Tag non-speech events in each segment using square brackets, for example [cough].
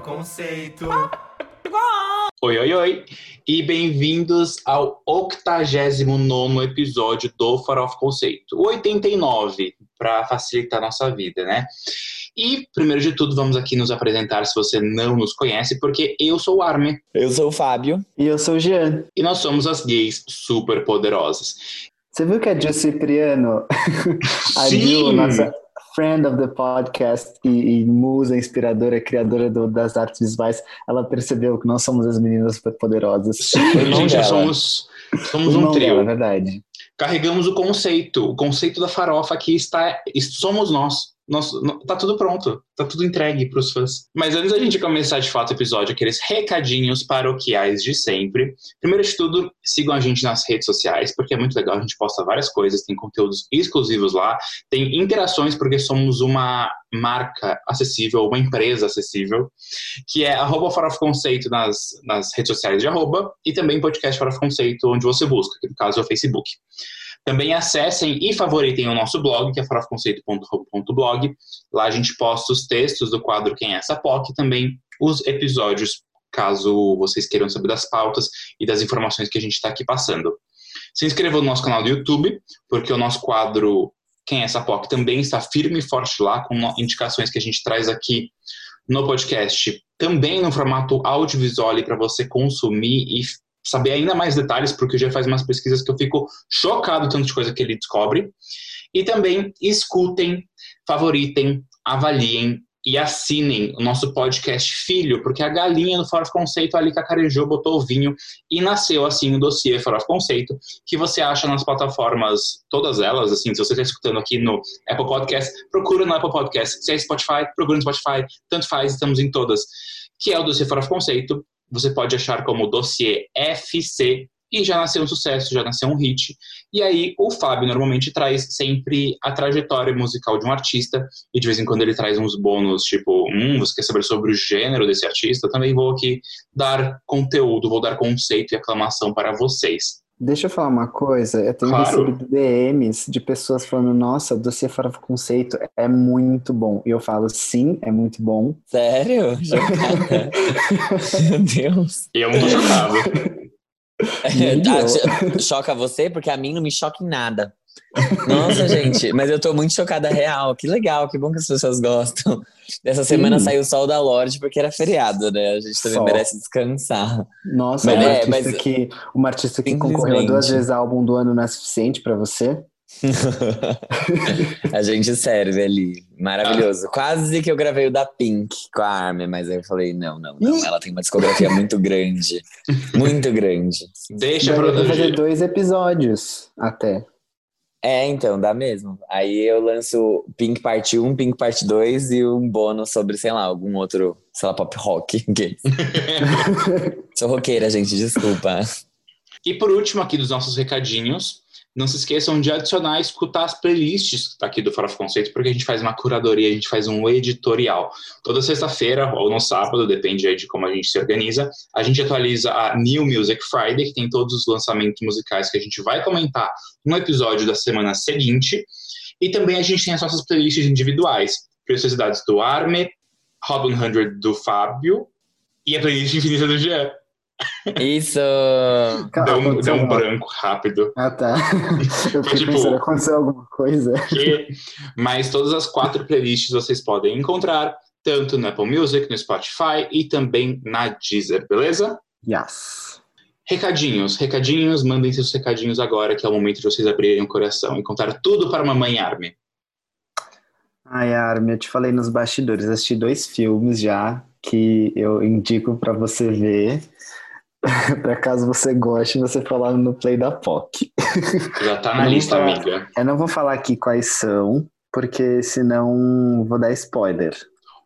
Conceito. Oi, oi, oi. E bem-vindos ao 89 episódio do Farofa Conceito. O 89, para facilitar a nossa vida, né? E, primeiro de tudo, vamos aqui nos apresentar se você não nos conhece, porque eu sou o Armin. Eu sou o Fábio. E eu sou o Jean. E nós somos as gays super poderosas. Você viu que a Gil Cipriano, [laughs] a Sim. Gil, nossa friend of the podcast e, e musa inspiradora, criadora do- das artes visuais, ela percebeu que nós somos as meninas super poderosas. Sim, somos, somos um trio. dela, é verdade. Carregamos o conceito. O conceito da farofa aqui está. Somos nós. Nós, no- tá tudo pronto, tá tudo entregue para os fãs. Mas antes da gente começar de fato o episódio, aqueles recadinhos paroquiais de sempre. Primeiro de tudo, sigam a gente nas redes sociais, porque é muito legal, a gente posta várias coisas, tem conteúdos exclusivos lá, tem interações, porque somos uma marca acessível, uma empresa acessível, que é arroba Farofa Conceito nas, nas redes sociais de arroba, e também podcast Farofa Conceito, onde você busca, que no caso é o Facebook. Também acessem e favoritem o nosso blog, que é farofaconceito.com.blog. Lá a gente posta os textos do quadro Quem é essa POC e também os episódios, caso vocês queiram saber das pautas e das informações que a gente está aqui passando. Se inscrevam no nosso canal do YouTube, porque o nosso quadro Quem é essa POC também está firme e forte lá, com indicações que a gente traz aqui no podcast, também no formato audiovisual para você consumir e saber ainda mais detalhes, porque o Jean faz umas pesquisas que eu fico chocado tanto de coisa que ele descobre. E também escutem, favoritem, avaliem e assinem o nosso podcast filho, porque a galinha do Fora Conceito ali cacarejou, botou o vinho e nasceu assim o dossiê Fora Conceito, que você acha nas plataformas, todas elas, assim, se você está escutando aqui no Apple Podcast, procura no Apple Podcast. Se é Spotify, procura no Spotify, tanto faz, estamos em todas. Que é o dossiê Fora Conceito, você pode achar como dossiê FC e já nasceu um sucesso, já nasceu um hit. E aí o Fábio normalmente traz sempre a trajetória musical de um artista e de vez em quando ele traz uns bônus, tipo, hum, você quer saber sobre o gênero desse artista? Também vou aqui dar conteúdo, vou dar conceito e aclamação para vocês. Deixa eu falar uma coisa, eu tenho Claro. recebido DMs de pessoas falando, nossa, dossiê Farofa Conceito é muito bom. E eu falo, sim, é muito bom. Sério? [laughs] Chocada. Meu Deus. Eu não tô chocado. [laughs] Cho- choca você? Porque a mim não me choca em nada. Nossa, gente, mas eu tô muito chocada real. Que legal, que bom que as pessoas gostam. Essa semana Sim. saiu o Sol da Lorde porque era feriado, né? A gente também Sol. merece descansar. Nossa, Mas uma, é, artista mas- que, uma artista que concorreu duas vezes ao álbum do ano não é suficiente pra você? [laughs] a gente serve ali. Maravilhoso. Quase que eu gravei o da Pink com a Armin, mas aí eu falei: não, não, não. Ela tem uma discografia muito grande. Muito grande. Deixa Daria pra fazer produzir. dois episódios até. É, então, dá mesmo. Aí eu lanço Pink Parte 1, Pink Parte 2 e um bônus sobre, sei lá, algum outro, sei lá, pop rock. [laughs] [laughs] Sou roqueira, gente, desculpa. E por último, aqui dos nossos recadinhos, não se esqueçam de adicionar e escutar as playlists aqui do Farofa Conceito, porque a gente faz uma curadoria, a gente faz um editorial. Toda sexta-feira ou no sábado, depende de como a gente se organiza, a gente atualiza a New Music Friday, que tem todos os lançamentos musicais que a gente vai comentar no episódio da semana seguinte. E também a gente tem as nossas playlists individuais, Preciosidades do Arme, Hot 100 do Fábio e a playlist infinita do Jean. Isso! Deu um, Aconteceu deu um branco rápido. Ah, tá. [laughs] Eu fiquei Tipo- pensando, aconteceu alguma coisa? que- mas todas as quatro playlists vocês podem encontrar tanto no Apple Music, no Spotify e também na Deezer, beleza? Yes. Recadinhos, recadinhos, mandem seus recadinhos agora, que é o momento de vocês abrirem o coração e contar tudo para a mamãe Arme. Ai, Armin, eu te falei nos bastidores, assisti dois filmes já que eu indico pra você ver. [laughs] pra caso você goste, você falar no Play da POC. [laughs] Já tá na lista, tá. amiga. Eu não vou falar aqui quais são, porque senão vou dar spoiler.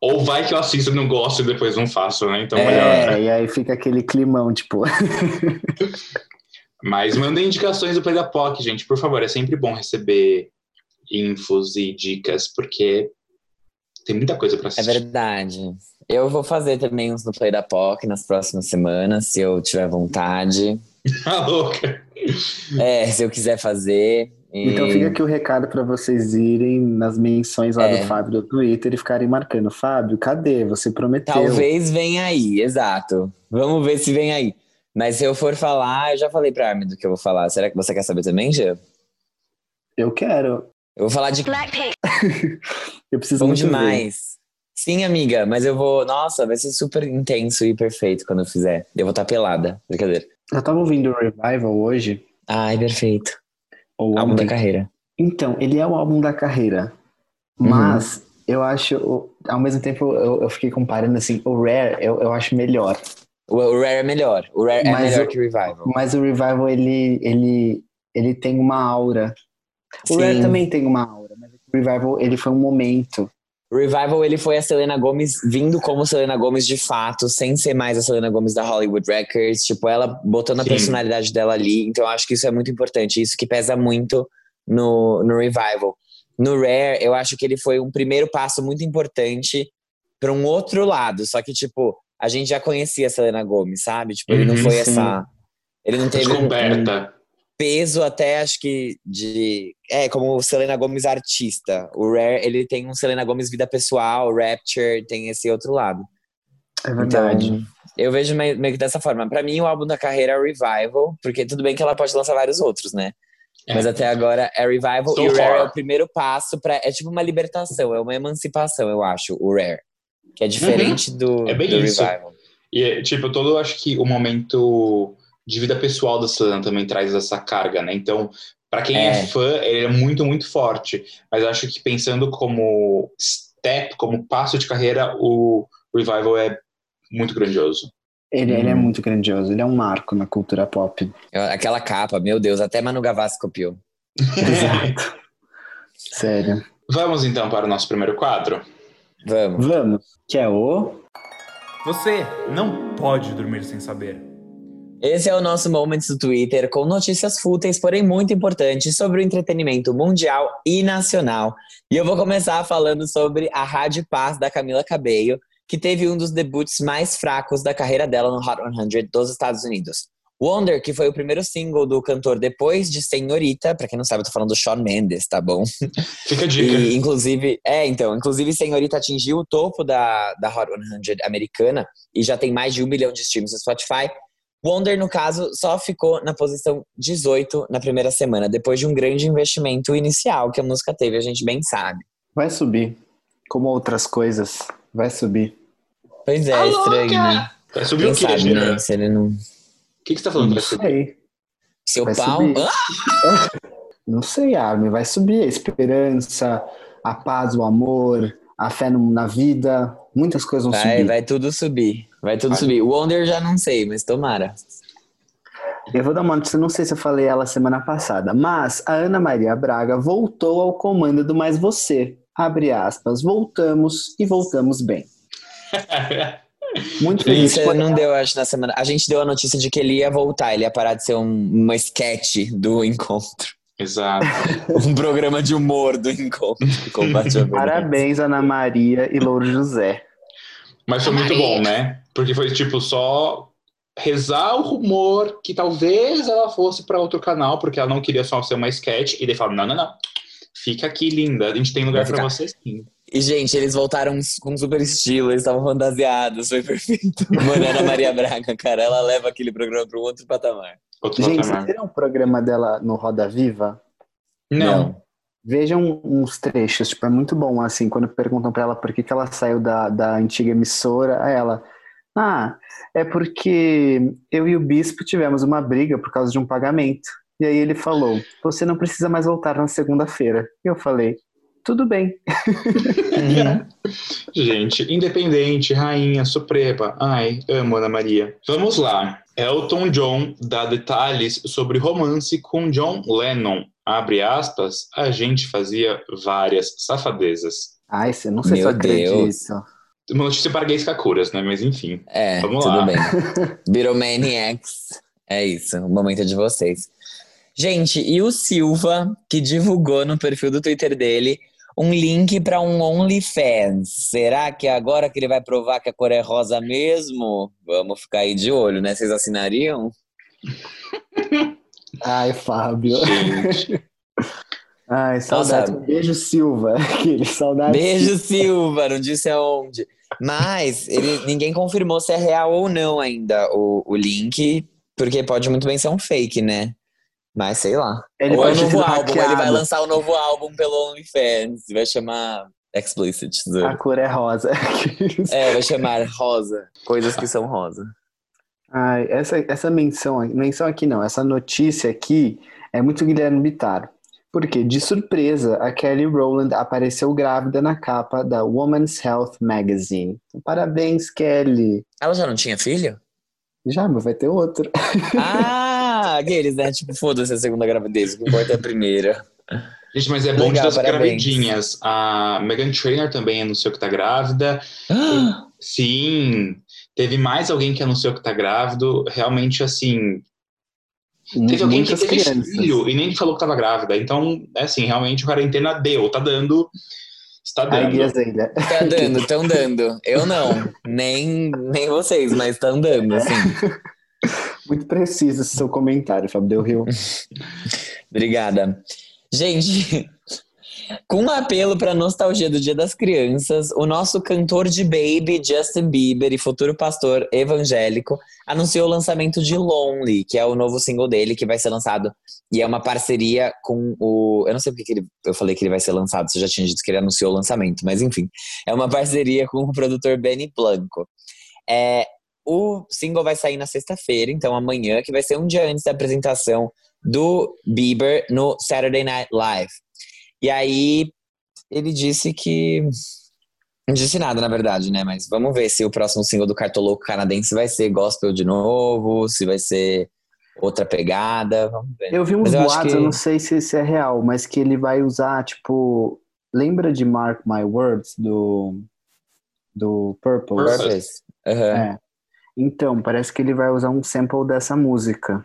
Ou vai que eu assisto e não gosto e depois não faço, né? Então, melhor. É, e aí fica aquele climão, tipo. [laughs] Mas mandem indicações do Play da POC, gente, por favor. É sempre bom receber infos e dicas, porque tem muita coisa pra É assistir. verdade. Eu vou fazer também uns no Play da POC nas próximas semanas, se eu tiver vontade. [laughs] Tá louca. É, se eu quiser fazer. E- Então fica aqui o recado pra vocês irem nas menções lá É. do Fábio do Twitter e ficarem marcando. Fábio, cadê? Você prometeu. Talvez venha aí, exato. Vamos ver se vem aí. Mas se eu for falar, eu já falei pra Armin do que eu vou falar. Será que você quer saber também, Jean? Eu quero. Eu vou falar de Blackpink. [laughs] Eu preciso bom muito ver. Sim, amiga, mas eu vou. Nossa, vai ser super intenso e perfeito quando eu fizer. Eu vou estar pelada. Brincadeira. Eu tava ouvindo o Revival hoje. Ai, perfeito. Ou Álbum da carreira. Então, ele é o álbum da carreira. Uhum. Mas eu acho, ao mesmo tempo, eu, eu fiquei comparando assim, o Rare eu, eu acho melhor. O, o Rare é melhor. O Rare é Mas melhor o- que o Revival. Mas o Revival, ele, ele, ele tem uma aura. O Sim. Rare também tem uma aura, mas o Revival, ele foi um momento. Revival, ele foi a Selena Gomez vindo como Selena Gomez de fato, sem ser mais a Selena Gomez da Hollywood Records. Tipo, ela botando a Sim. personalidade dela ali. Então, eu acho que isso é muito importante. Isso que pesa muito no, no Revival. No Rare, eu acho que ele foi um primeiro passo muito importante para um outro lado. Só que, tipo, a gente já conhecia a Selena Gomez, sabe? Tipo, ele não Uhum, foi sim. essa. Ele não teve Descoberta. Peso até, acho que, de... É, como o Selena Gomez artista. O Rare, ele tem um Selena Gomez vida pessoal, o Rapture tem esse outro lado. É verdade. Então, eu vejo meio, meio que dessa forma. Pra mim, o álbum da carreira é Revival, porque tudo bem que ela pode lançar vários outros, né? É. Mas até agora é Revival So e o Rare é o primeiro passo para É tipo uma libertação, é uma emancipação, eu acho, o Rare. Que é diferente do, É bem do isso. Revival. E, tipo, todo acho que o momento de vida pessoal da Selena também traz essa carga, né? Então, pra quem é. É. fã, ele é muito, muito forte. Mas eu acho que pensando como step, como passo de carreira, o Revival é muito grandioso. Ele, ele é Uhum. muito grandioso, ele é um marco na cultura pop. Aquela capa, meu Deus, até Manu Gavassi copiou. [laughs] Exato. Sério. Vamos então para o nosso primeiro quadro. Vamos. Vamos. Que é o. Você não pode dormir sem saber. Esse é o nosso Moments do Twitter, com notícias fúteis, porém muito importantes, sobre o entretenimento mundial e nacional. E eu vou começar falando sobre a Rádio Paz da Camila Cabello, que teve um dos debuts mais fracos da carreira dela no Hot 100 dos Estados Unidos. Wonder, que foi o primeiro single do cantor depois de Senhorita, pra quem não sabe, eu tô falando do Shawn Mendes, tá bom? Fica a dica. E, inclusive, é, então, inclusive Senhorita atingiu o topo da, da Hot 100 americana e já tem mais de um milhão de streams no Spotify. Wonder, no caso, só ficou na posição 18 na primeira semana, depois de um grande investimento inicial que a música teve, a gente bem sabe. Vai subir. Como outras coisas, vai subir. Pois é, Tá estranho, louca! né? Vai subir Quem o quê, sabe, né? Se ele não. O que, que você tá falando? Não Vai subir? sei. Seu Vai pau. subir. Ah! [laughs] Não sei, Armin. Vai subir a esperança, a paz, o amor, a fé na vida. Muitas coisas vão Vai, subir. vai tudo subir. Vai tudo Vai. subir. Wonder já não sei, mas tomara. Eu vou dar uma notícia, não sei se eu falei ela semana passada, mas a Ana Maria Braga voltou ao comando do Mais Você. Abre aspas, voltamos e voltamos bem. Muito feliz. Isso não deu, acho, na semana. A gente deu a notícia de que ele ia voltar, ele ia parar de ser um, uma sketch do encontro. Exato. [laughs] Um programa de humor do encontro. Parabéns, Ana Maria e Louro José. Mas foi muito bom, né? Porque foi tipo só rezar o rumor que talvez ela fosse para outro canal, porque ela não queria só ser uma sketch. E daí falaram: não, não, não. Fica aqui, linda. A gente tem lugar para você sim. E, gente, eles voltaram com super estilo, eles estavam fantasiados, foi perfeito. [laughs] Mano, Ana Maria Braga, cara, ela leva aquele programa para um outro patamar. Outro Gente, vocês patamar. viram o programa dela no Roda Viva? Não. Vejam uns trechos, tipo, é muito bom, assim, quando perguntam pra ela por que, que ela saiu da, da antiga emissora, ela, ah, é porque eu e o bispo tivemos uma briga por causa de um pagamento. E aí ele falou, você não precisa mais voltar na segunda-feira. E eu falei, tudo bem. [laughs] Gente, independente, rainha, suprema. Ai, amo Ana Maria. Vamos lá. Elton John dá detalhes sobre romance com John Lennon. Abre aspas, a gente fazia várias safadezas. Ai, você não sei se Meu eu acredito. Uma notícia para gays Kakuras, né? Mas enfim. É, Vamos tudo lá. bem. [laughs] Beatlemaniacs. É isso, o momento é de vocês. Gente, e o Silva, que divulgou no perfil do Twitter dele um link para um OnlyFans. Será que é agora que ele vai provar que a cor é rosa mesmo? Vamos ficar aí de olho, né? Vocês assinariam? [laughs] Ai, Fábio. Gente. [laughs] Ai, saudade. Nossa. Beijo, Silva. [laughs] Aquele, saudade. Beijo, Silva, não disse aonde. Mas ele, ninguém confirmou se é real ou não ainda o, o link, porque pode muito bem ser um fake, né? Mas sei lá. Ele ou é novo álbum, ele vai lançar o novo álbum pelo OnlyFans, vai chamar Explicit. A cor é rosa. É, vai chamar Rosa. Coisas que são rosa. Ai, essa, essa menção, menção aqui não, essa notícia aqui é muito Guilherme Bittar. Porque, de surpresa, a Kelly Rowland apareceu grávida na capa da Women's Health Magazine. Então, parabéns, Kelly. Ela já não tinha filho? Já, mas vai ter outro. [laughs] Ah, aqueles, né? Tipo, foda-se a segunda gravidez, o que importa é a primeira. Gente, mas é bom Legal, das parabéns. gravidinhas. A Megan Trainor também anunciou que tá grávida. Sim, teve mais alguém que anunciou que tá grávido. Realmente, assim, teve alguém que Muitas teve crianças. filho e nem falou que tava grávida. Então, é assim, realmente, o quarentena deu, tá dando. Está dando. Tá dando, estão dando. Eu não, nem, nem vocês, mas estão dando, assim. Muito preciso esse seu comentário, Fábio Del [laughs] Rio. Obrigada. Gente, com um apelo para nostalgia do Dia das Crianças, o nosso cantor de baby, Justin Bieber, e futuro pastor evangélico, anunciou o lançamento de Lonely, que é o novo single dele, que vai ser lançado. E é uma parceria com o. Eu não sei porque que ele, eu falei que ele vai ser lançado, você já tinha dito que ele anunciou o lançamento, mas enfim. É uma parceria com o produtor Benny Blanco. É, o single vai sair na sexta-feira, então amanhã, que vai ser um dia antes da apresentação do Bieber no Saturday Night Live. E aí ele disse que. Não disse nada, na verdade, né? Mas vamos ver se o próximo single do Cartoloco Canadense vai ser gospel de novo, se vai ser outra pegada. Vamos ver. Eu vi uns Mas eu boatos, que- eu não sei se isso é real, mas que ele vai usar, tipo. Lembra de Mark My Words do. Do Purple? Purple. Purpose. Aham. É. Então, parece que ele vai usar um sample dessa música.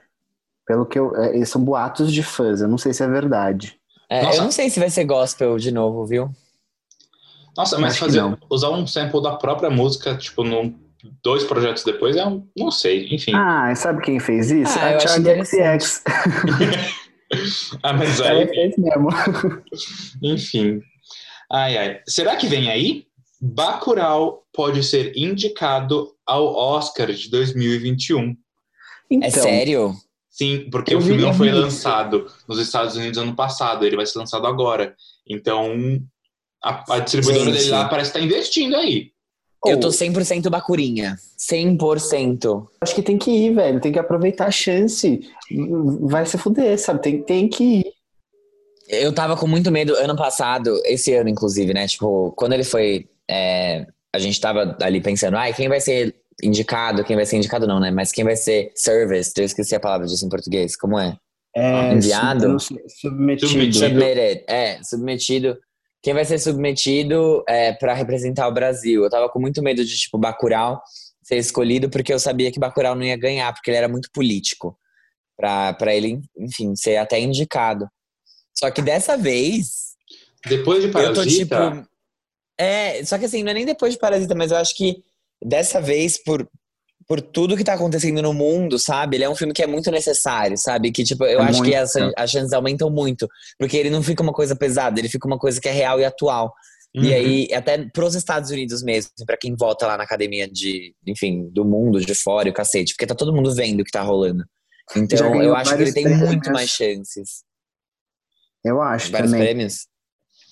Pelo que eu. É, são boatos de fãs, eu não sei se é verdade. É, eu não sei se vai ser gospel de novo, viu? Nossa, mas Acho fazer, usar um sample da própria música, tipo, num, dois projetos depois, é um. Não sei, enfim. Ah, sabe quem fez isso? Ah, a Charlie. XX. [laughs] Ah, mas Ela aí, fez mesmo. enfim. Ai, ai. Será que vem aí? Bacurau pode ser indicado ao Oscar de 2021. Então, É sério? Sim, porque Eu o filme não foi isso. lançado nos Estados Unidos ano passado, ele vai ser lançado agora. Então, a, a distribuidora Gente. dele lá parece estar investindo aí. Eu Ou- tô 100% bacurinha. 100%. Acho que tem que ir, velho. Tem que aproveitar a chance. Vai se fuder, sabe? Tem, tem que ir. Eu tava com muito medo ano passado, esse ano, inclusive, né? Tipo, quando ele foi. é, a gente tava ali pensando, ai, quem vai ser indicado? Quem vai ser indicado, não, né? Mas quem vai ser service? Eu esqueci a palavra disso em português. Como é? É, Enviado? sub- submetido. Submetido. Submitted. É, submetido. Quem vai ser submetido é, para representar o Brasil? Eu tava com muito medo de, tipo, Bacurau ser escolhido, porque eu sabia que Bacurau não ia ganhar, porque ele era muito político. Pra, pra ele, enfim, ser até indicado. Só que dessa vez, Depois de eu tô Parasita, tipo. É, só que assim, não é nem depois de Parasita, mas eu acho que dessa vez, por, por tudo que tá acontecendo no mundo, sabe? Ele é um filme que é muito necessário, sabe? Que, tipo, eu É acho que muito. as, as chances aumentam muito. Porque ele não fica uma coisa pesada, ele fica uma coisa que é real e atual. E Uhum. aí, até pros Estados Unidos mesmo, pra quem vota lá na academia de, enfim, do mundo, de fora e o cacete, porque tá todo mundo vendo o que tá rolando. Então, eu acho que ele tem prêmios. muito mais chances. Eu acho Vários também. prêmios?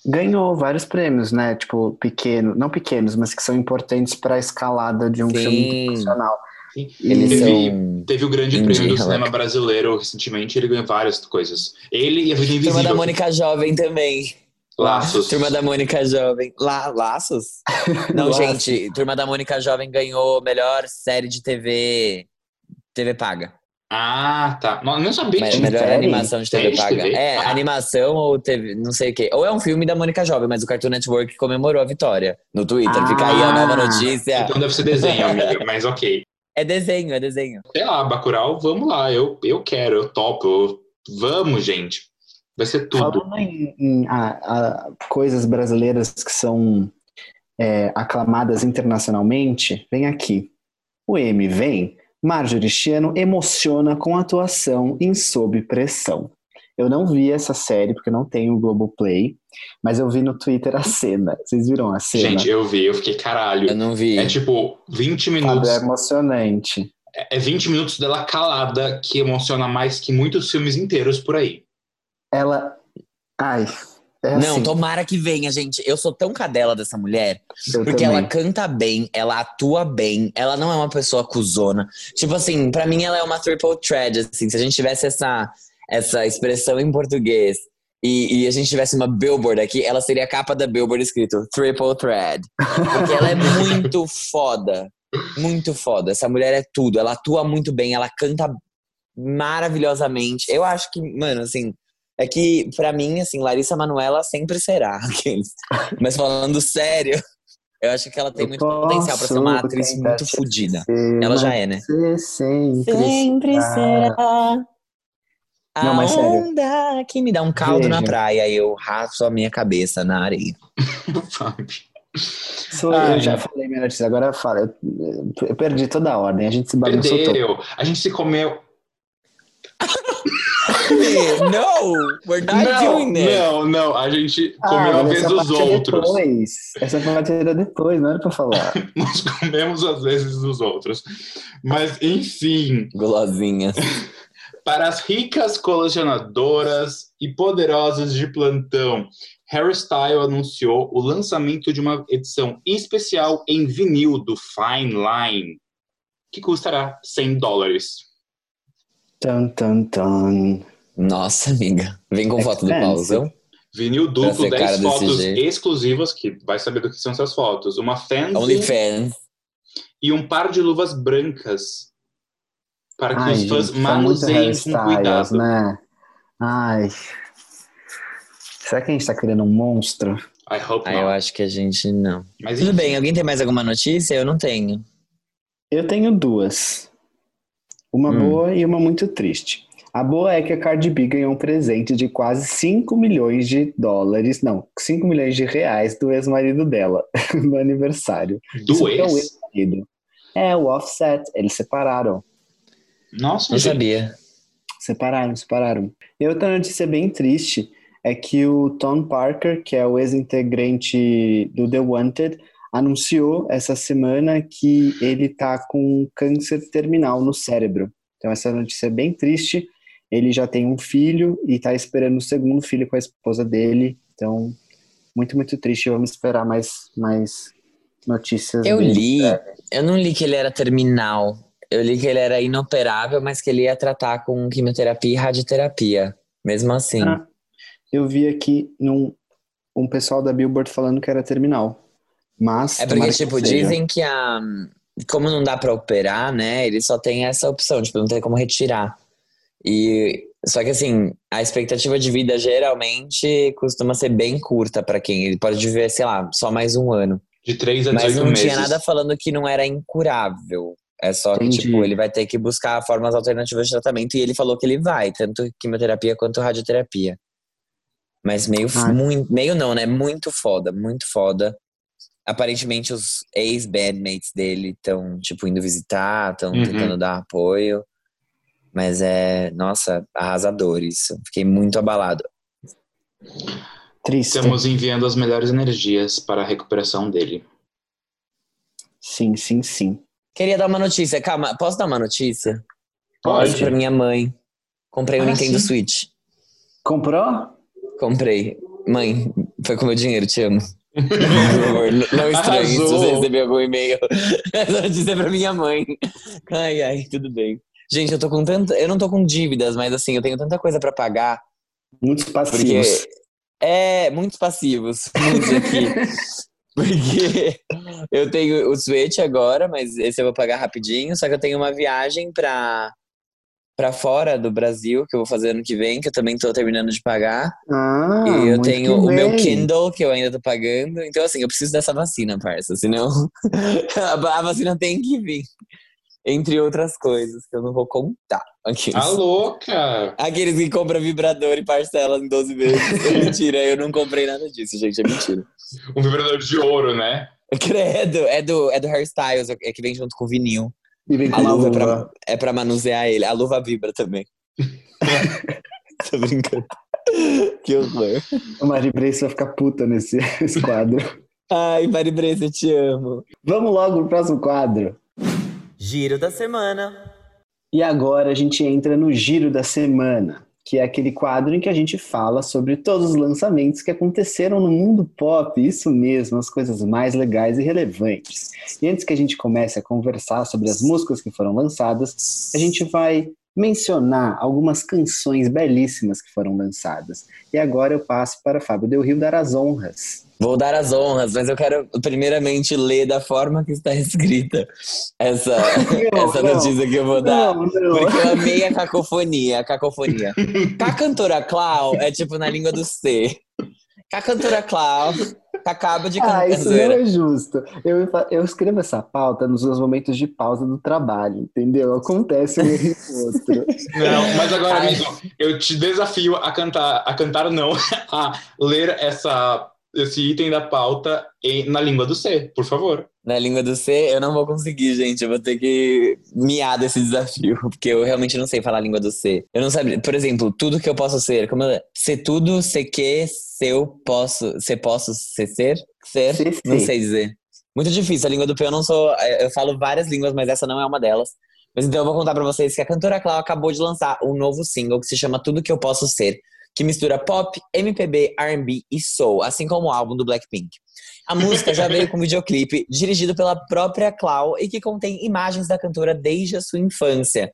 Ganhou vários prêmios, né? Tipo, pequeno, não pequenos, mas que são importantes para a escalada de um Sim. filme profissional. Sim. Eles Teve, são. teve o grande prêmio do cinema brasileiro recentemente, ele ganhou várias coisas. Ele e a Vida Turma Invisível. da Mônica Jovem também. Laços. Turma da Mônica Jovem. La Laços? [laughs] Não, Laços. gente, Turma da Mônica Jovem ganhou melhor série de TV. TV paga. Ah, tá. Não, não sabia que tinha. melhor série? animação de TV Série de paga. TV? É, Ah. animação ou TV, não sei o quê. Ou é um filme da Mônica Jovem, mas o Cartoon Network comemorou a vitória no Twitter. Fica aí a nova Ah. notícia. Então deve ser desenho, [laughs] amiga, mas ok. É desenho, é desenho. Sei lá, Bacurau, vamos lá. Eu, eu quero, eu topo. eu- Vamos, gente. Vai ser tudo. Falando em, em, ah, ah, coisas brasileiras que são é, aclamadas internacionalmente, vem aqui. O M vem. Marjorie Chiano emociona com atuação em Sob Pressão. Eu não vi essa série, porque eu não tenho o Globoplay, mas eu vi no Twitter a cena. Vocês viram a cena? Gente, eu vi, eu fiquei caralho. Eu não vi. É tipo 20 Sabe, minutos. é emocionante. É 20 minutos dela calada que emociona mais que muitos filmes inteiros por aí. Ela. Ai. É Não, assim, tomara que venha, gente. Eu sou tão cadela dessa mulher. eu Porque também. ela canta bem, ela atua bem, ela não é uma pessoa cuzona. Tipo assim, pra mim ela é uma triple thread, assim. Se a gente tivesse essa, essa expressão em português e, e a gente tivesse uma billboard aqui, ela seria a capa da billboard escrito triple thread. Porque ela é [laughs] muito foda. Muito foda. Essa mulher é tudo. Ela atua muito bem, ela canta maravilhosamente. Eu acho que, mano, assim, é que pra mim, assim, Larissa Manoela sempre será. [laughs] Mas falando sério, eu acho que ela tem Eu muito potencial pra ser uma atriz muito fodida. Ela já é, né? Você sempre, Sempre será. será. A Não, mas sério. onda que me dá um caldo na Veja. praia e eu raspo a minha cabeça na areia. [laughs] Sou, Ai. eu já falei minha notícia, agora fala. Eu, eu perdi toda a ordem, a gente se bagunçou todo. Perdeu. A gente se comeu. [laughs] no, we're not Não, doing this. não, não. A gente Ah, comeu a mas vez dos é outros. Depois. Essa parte era depois, não era pra falar. [laughs] Nós comemos às vezes dos outros. Mas, enfim, Gulosinha. para as ricas colecionadoras e poderosas de plantão, Harry Styles anunciou o lançamento de uma edição especial em vinil do Fine Line, que custará 100 dólares. Tan, tan, tan. Nossa, amiga. Vem com foto do pauzão. Vinil duplo, ser cara 10 desse fotos exclusivas, que vai saber do que são essas fotos. Uma fanzine OnlyFans. e um par de luvas brancas para que Ai, os fãs gente, muito manuseiem com cuidado. né? Ai. Será que a gente tá criando um monstro? I hope Ah, eu not. acho que a gente não. Mas Tudo enfim. bem, alguém tem mais alguma notícia? Eu não tenho. Eu tenho duas. Uma Hum. boa e uma muito triste. A boa é que a Cardi B ganhou um presente de quase 5 milhões de dólares, não, 5 milhões de reais do ex-marido dela [laughs] no aniversário. Do é o ex? ex-marido. É, o Offset, eles separaram. Nossa, Não gente. sabia. Separaram, separaram. E outra notícia bem triste é que o Tom Parker, que é o ex-integrante do The Wanted, anunciou essa semana que ele tá com câncer terminal no cérebro. Então essa notícia é bem triste. Ele já tem um filho e tá esperando o segundo filho com a esposa dele. Então, muito, muito triste. Vamos esperar mais, mais notícias Eu dele. li, eu não li que ele era terminal. Eu li que ele era inoperável, mas que ele ia tratar com quimioterapia e radioterapia. Mesmo assim. Ah, eu vi aqui num, um pessoal da Billboard falando que era terminal. Mas. é porque, que tipo, seja. dizem que a. Como não dá pra operar, né? Ele só tem essa opção, tipo, não tem como retirar. E. Só que assim, a expectativa de vida geralmente costuma ser bem curta pra quem. Ele pode viver, sei lá, só mais um ano. De 3 a Mas 18 não meses. tinha nada falando que não era incurável. É só que, Entendi. tipo, ele vai ter que buscar formas alternativas de tratamento e ele falou que ele vai, tanto quimioterapia quanto radioterapia. Mas meio, Ai. muito, meio não, né? Muito foda, muito foda. Aparentemente os ex-bandmates dele estão, tipo, indo visitar, estão Uhum. tentando dar apoio. Mas é, nossa, arrasador isso. Fiquei muito abalado. Triste. Estamos enviando as melhores energias para a recuperação dele. Sim, sim, sim. Queria dar uma notícia, calma, posso dar uma notícia? Pode. Pra minha mãe. Comprei um Ah, Nintendo sim. Switch. Comprou? Comprei. Mãe, foi com meu dinheiro, te amo. Por favor, não [laughs] estranhe se você receber algum e-mail. Essa notícia é pra minha mãe. Ai, ai, tudo bem. Gente, eu tô com tanta. Eu não tô com dívidas, mas assim, eu tenho tanta coisa pra pagar. Muitos Porque. passivos. É, muitos passivos. [laughs] Muitos aqui. Porque eu tenho o Switch agora, mas esse eu vou pagar rapidinho. Só que eu tenho uma viagem pra, pra fora do Brasil, que eu vou fazer ano que vem, que eu também tô terminando de pagar. Ah, E eu tenho o meu. Kindle, que eu ainda tô pagando. Então, assim, eu preciso dessa vacina, parça. Senão, [laughs] a vacina tem que vir. Entre outras coisas, que eu não vou contar. Aqueles, Tá louca! Aqueles que compram vibrador e parcelam em 12 vezes. [laughs] É mentira, eu não comprei nada disso, gente. É mentira. Um vibrador de ouro, né? Credo, é do, é do Hairstyles, é que vem junto com o vinil. E vem com A luva é pra, é pra manusear ele. A luva vibra também. [laughs] Tô brincando. Que horror. A Mari Brace vai ficar puta nesse, nesse quadro. Ai, Mari Brace, eu te amo. Vamos logo pro próximo quadro. Giro da semana. E agora a gente entra no Giro da Semana, que é aquele quadro em que a gente fala sobre todos os lançamentos que aconteceram no mundo pop, isso mesmo, as coisas mais legais e relevantes. E antes que a gente comece a conversar sobre as músicas que foram lançadas, a gente vai mencionar algumas canções belíssimas que foram lançadas. E agora eu passo para Fábio Del Rio dar as honras. Vou dar as honras, mas eu quero primeiramente ler da forma que está escrita essa, [laughs] Não, essa não. notícia que eu vou dar. Não, não. Porque eu amei a cacofonia, a cacofonia. [laughs] Com a cantora Clau é tipo na língua do C. Com a cantora Clau, que acaba de cantar. Ah, isso não é justo. Eu, eu escrevo essa pauta nos meus momentos de pausa do trabalho, entendeu? Acontece um erro outro. [laughs] Não, mas agora, Ai. amigo, eu te desafio a cantar, a cantar não, a ler essa, esse item da pauta em- na língua do C, por favor. Na língua do C, eu não vou conseguir, gente. Eu vou ter que miar desse desafio, [laughs] porque eu realmente não sei falar a língua do C. Eu não sabia, por exemplo, tudo que eu posso ser. Como eu, ser tudo, ser que, se eu posso, ser posso, ser ser, ser, Ser, ser. não sei dizer. Muito difícil. A língua do P eu não sou. Eu falo várias línguas, mas essa não é uma delas. Mas então eu vou contar pra vocês que a cantora Clau acabou de lançar um novo single que se chama Tudo Que Eu Posso Ser, que mistura pop, MPB, R&B e soul, assim como o álbum do Blackpink. A música já veio com videoclipe [laughs] dirigido pela própria Clau e que contém imagens da cantora desde a sua infância.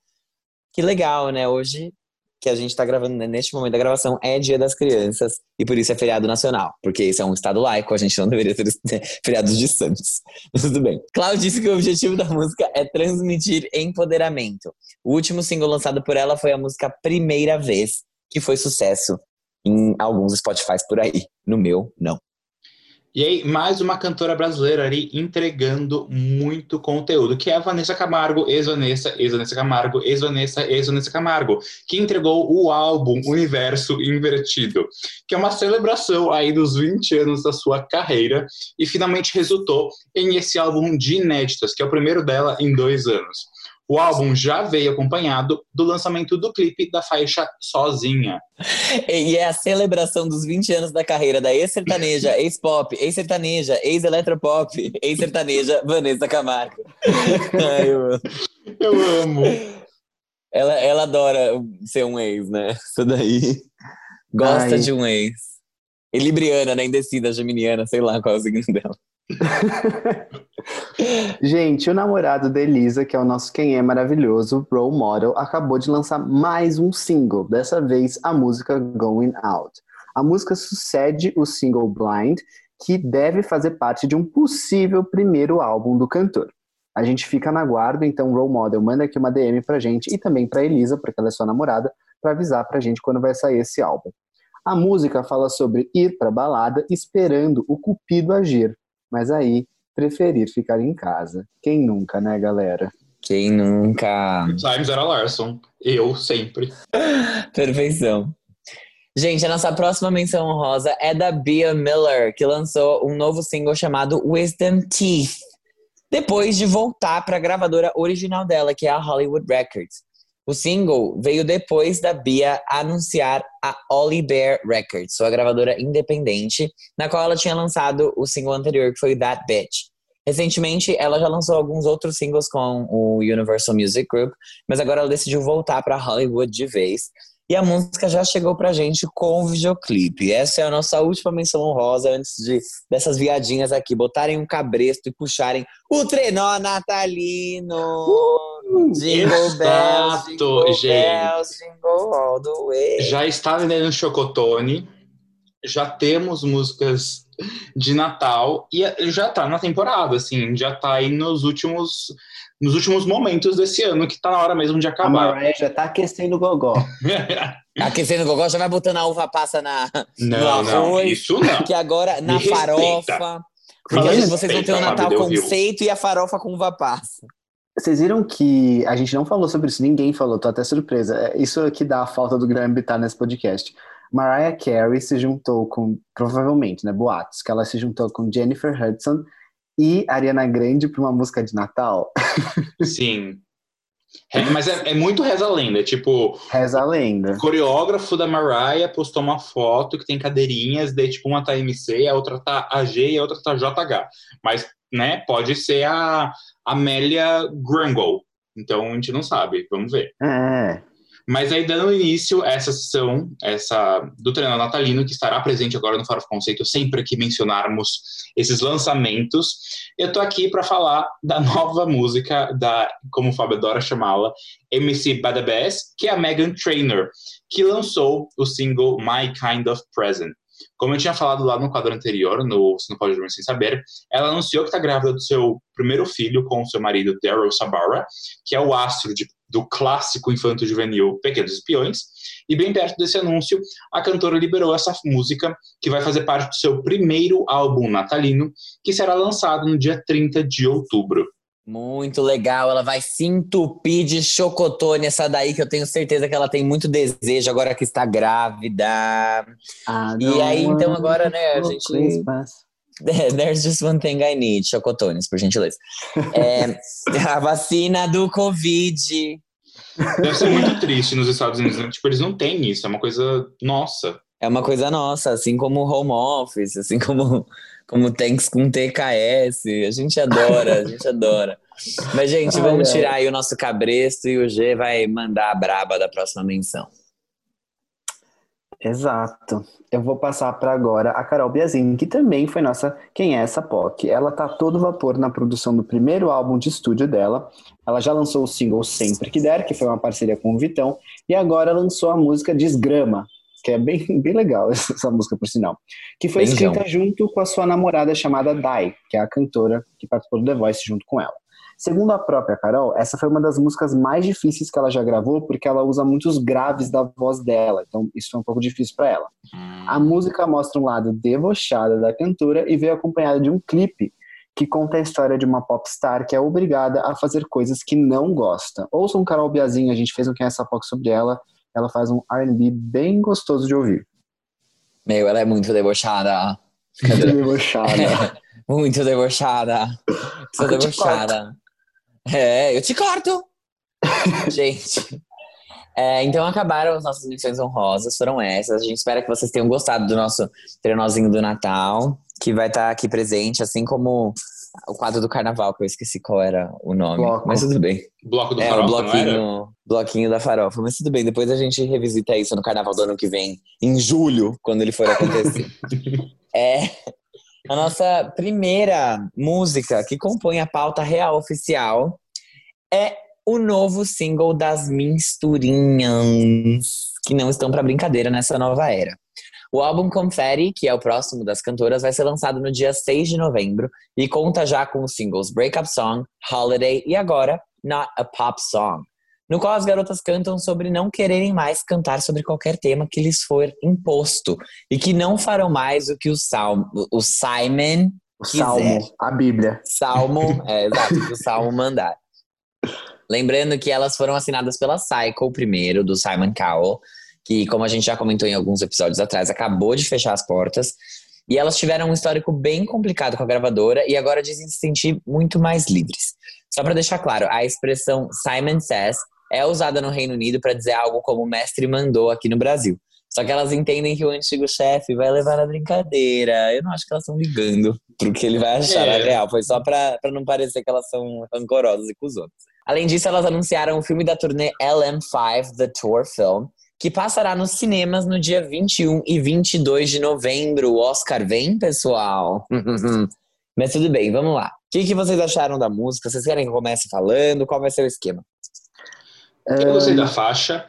Que legal, né? Hoje que a gente tá gravando, né, neste momento da gravação, é Dia das Crianças e por isso é feriado nacional, porque esse é um estado laico, a gente não deveria ter [laughs] feriados de santos. [laughs] Tudo bem. Clau disse que o objetivo da música é transmitir empoderamento. O último single lançado por ela foi a música Primeira Vez, que foi sucesso em alguns Spotify por aí. No meu, não. E aí, mais uma cantora brasileira ali entregando muito conteúdo, que é a Vanessa Camargo, ex-Vanessa, ex-Vanessa Camargo, ex-Vanessa, ex-Vanessa Camargo, que entregou o álbum Universo Invertido, que é uma celebração aí dos 20 anos da sua carreira e finalmente resultou em esse álbum de inéditas, que é o primeiro dela em dois anos. O álbum já veio acompanhado do lançamento do clipe da faixa Sozinha. E é a celebração dos 20 anos da carreira da ex-sertaneja, [laughs] ex-pop, ex-sertaneja, ex-eletropop, ex-sertaneja Vanessa Camargo. Ai, eu amo. Eu amo! ela, ela adora ser um ex, né? Isso daí. Gosta Ai. de um ex. E Libriana, né? Indecida, geminiana, sei lá qual é o signo dela. [laughs] Gente, o namorado da Elisa, que é o nosso Quem é Maravilhoso, Role Model, acabou de lançar mais um single, dessa vez a música Going Out. A música sucede o single Blind, que deve fazer parte de um possível primeiro álbum do cantor. A gente fica na guarda, então Role Model manda aqui uma DM pra gente e também pra Elisa, porque ela é sua namorada, pra avisar pra gente quando vai sair esse álbum. A música fala sobre ir pra balada esperando o cupido agir, mas aí preferir ficar em casa. Quem nunca, né, galera? Quem nunca. Times era Larson. Eu sempre. Perfeição. Gente, a nossa próxima menção honrosa é da Bia Miller, que lançou um novo single chamado Wisdom Teeth, depois de voltar para a gravadora original dela, que é a Hollywood Records. O single veio depois da Bia anunciar a Ollie Bear Records, sua gravadora independente, na qual ela tinha lançado o single anterior, que foi That Bitch. Recentemente, ela já lançou alguns outros singles com o Universal Music Group, mas agora ela decidiu voltar para Hollywood de vez. E a música já chegou pra gente com o videoclipe. Essa é a nossa última menção honrosa antes de dessas viadinhas aqui botarem um cabresto e puxarem o trenó natalino. Jingle bells, jingle gente. bells, jingle all the way. Já está vendendo chocotone, já temos músicas de Natal e já tá na temporada, assim, já tá aí nos últimos nos últimos momentos desse ano, que tá na hora mesmo de A acabar. Mariah já tá aquecendo o gogó. [laughs] Aquecendo o gogó, já vai botando a uva passa na, não, no não, arroz. isso não. que agora na respeita. farofa. Porque vocês vão ter o Natal conceito e a farofa com uva passa. Vocês viram que a gente não falou sobre isso, ninguém falou, tô até surpresa. É, Isso aqui dá a falta do Graham estar nesse podcast. Mariah Carey se juntou com, provavelmente, né, boatos, que ela se juntou com Jennifer Hudson e Ariana Grande para uma música de Natal. [laughs] Sim. É, mas é, é muito reza a lenda. Tipo, Reza a lenda. o coreógrafo da Mariah postou uma foto que tem cadeirinhas, daí tipo uma tá MC, a outra tá AG e a outra tá JH. Mas, né, pode ser a Amélia Grangle. Então a gente não sabe, vamos ver. É. Mas aí, dando início a essa sessão, essa do treinador natalino, que estará presente agora no Farofa Conceito, sempre que mencionarmos esses lançamentos, eu tô aqui para falar da nova música da, como o Fábio adora chamá-la, MC Badabass, que é a Megan Trainor, que lançou o single My Kind of Present. Como eu tinha falado lá no quadro anterior, no Você Não Pode Dormir Sem Saber, ela anunciou que está grávida do seu primeiro filho com o seu marido Daryl Sabara, que é o astro de- do clássico infanto-juvenil Pequenos Espiões. E bem perto desse anúncio, a cantora liberou essa música, que vai fazer parte do seu primeiro álbum natalino, que será lançado no dia 30 de outubro. Muito legal, ela vai se entupir de chocotone, essa daí que eu tenho certeza que ela tem muito desejo agora que está grávida. E aí, então, agora, né, a gente- [laughs] There's just one thing I need, chocotones, por gentileza. É, [laughs] a vacina do Covid. Deve ser muito triste nos Estados Unidos, né? Tipo, eles não têm isso, é uma coisa nossa. É uma coisa nossa, assim como o home office, assim como, como Thanks com TKS. A gente adora, a gente adora. Mas, gente, vamos tirar aí o nosso cabresto e o G vai mandar a braba da próxima menção. Exato. Eu vou passar para agora a Carol Biazin, que também foi nossa Quem é essa POC. Ela tá a todo vapor na produção do primeiro álbum de estúdio dela. Ela já lançou o single Sempre Que Der, que foi uma parceria com o Vitão, e agora lançou a música Desgrama, que é bem, [laughs] bem legal essa música, por sinal. Que foi Bem escrita junto com a sua namorada chamada Dai, que é a cantora que participou do The Voice junto com ela. Segundo a própria Carol, essa foi uma das músicas mais difíceis que ela já gravou, porque ela usa muitos graves da voz dela, então isso foi um pouco difícil para ela. A música mostra um lado debochada da cantora e veio acompanhada de um clipe que conta a história de uma popstar que é obrigada a fazer coisas que não gosta. Ouçam Carol Biazin, a gente fez um Quem é essa POC sobre ela, ela faz um R&B bem gostoso de ouvir. Meu, ela é muito debochada. Muito [laughs] debochada. [laughs] Muito debochada. Sou debochada. É, eu te corto. [laughs] gente. é, então acabaram as nossas menções honrosas, foram essas. A gente espera que vocês tenham gostado do nosso trenózinho do Natal, que vai estar aqui presente, assim como o quadro do carnaval, que eu esqueci qual era o nome. Bloco. Mas tudo bem. Bloco do É, o Farofa, era? bloquinho, bloquinho da farofa. Mas tudo bem, depois a gente revisita isso no carnaval do ano que vem, em julho, quando ele for acontecer. [laughs] é a nossa primeira música que compõe a pauta real oficial é o novo single das Misturinhas, que não estão para brincadeira nessa nova era. O álbum Confetti, que é o próximo das cantoras, vai ser lançado no dia 6 de novembro e conta já com os singles Breakup Song, Holiday e agora Not a Pop Song, no qual as garotas cantam sobre não quererem mais cantar sobre qualquer tema que lhes for imposto e que não farão mais o que o, Salmo, o Simon O Quiser. Salmo, a Bíblia. Salmo, [laughs] é, exato, do Salmo mandar. Lembrando que elas foram assinadas pela Cycle primeiro, do Simon Cowell, que, como a gente já comentou em alguns episódios atrás, acabou de fechar as portas. E elas tiveram um histórico bem complicado com a gravadora e agora dizem se sentir muito mais livres. Só para deixar claro, a expressão Simon Says é usada no Reino Unido para dizer algo como o mestre mandou aqui no Brasil. Só que elas entendem que o antigo chefe vai levar na brincadeira. Eu não acho que elas estão ligando pro que ele vai achar, É. na real. Foi só pra não parecer que elas são rancorosas e cuzões. Além disso, elas anunciaram o filme da turnê LM5, The Tour Film, que passará nos cinemas no dia 21 e 22 de novembro. O Oscar vem, pessoal? [laughs] Mas tudo bem, vamos lá. O que, que vocês acharam da música? Vocês querem que eu comece falando? Qual vai ser o esquema? Eu gostei da faixa.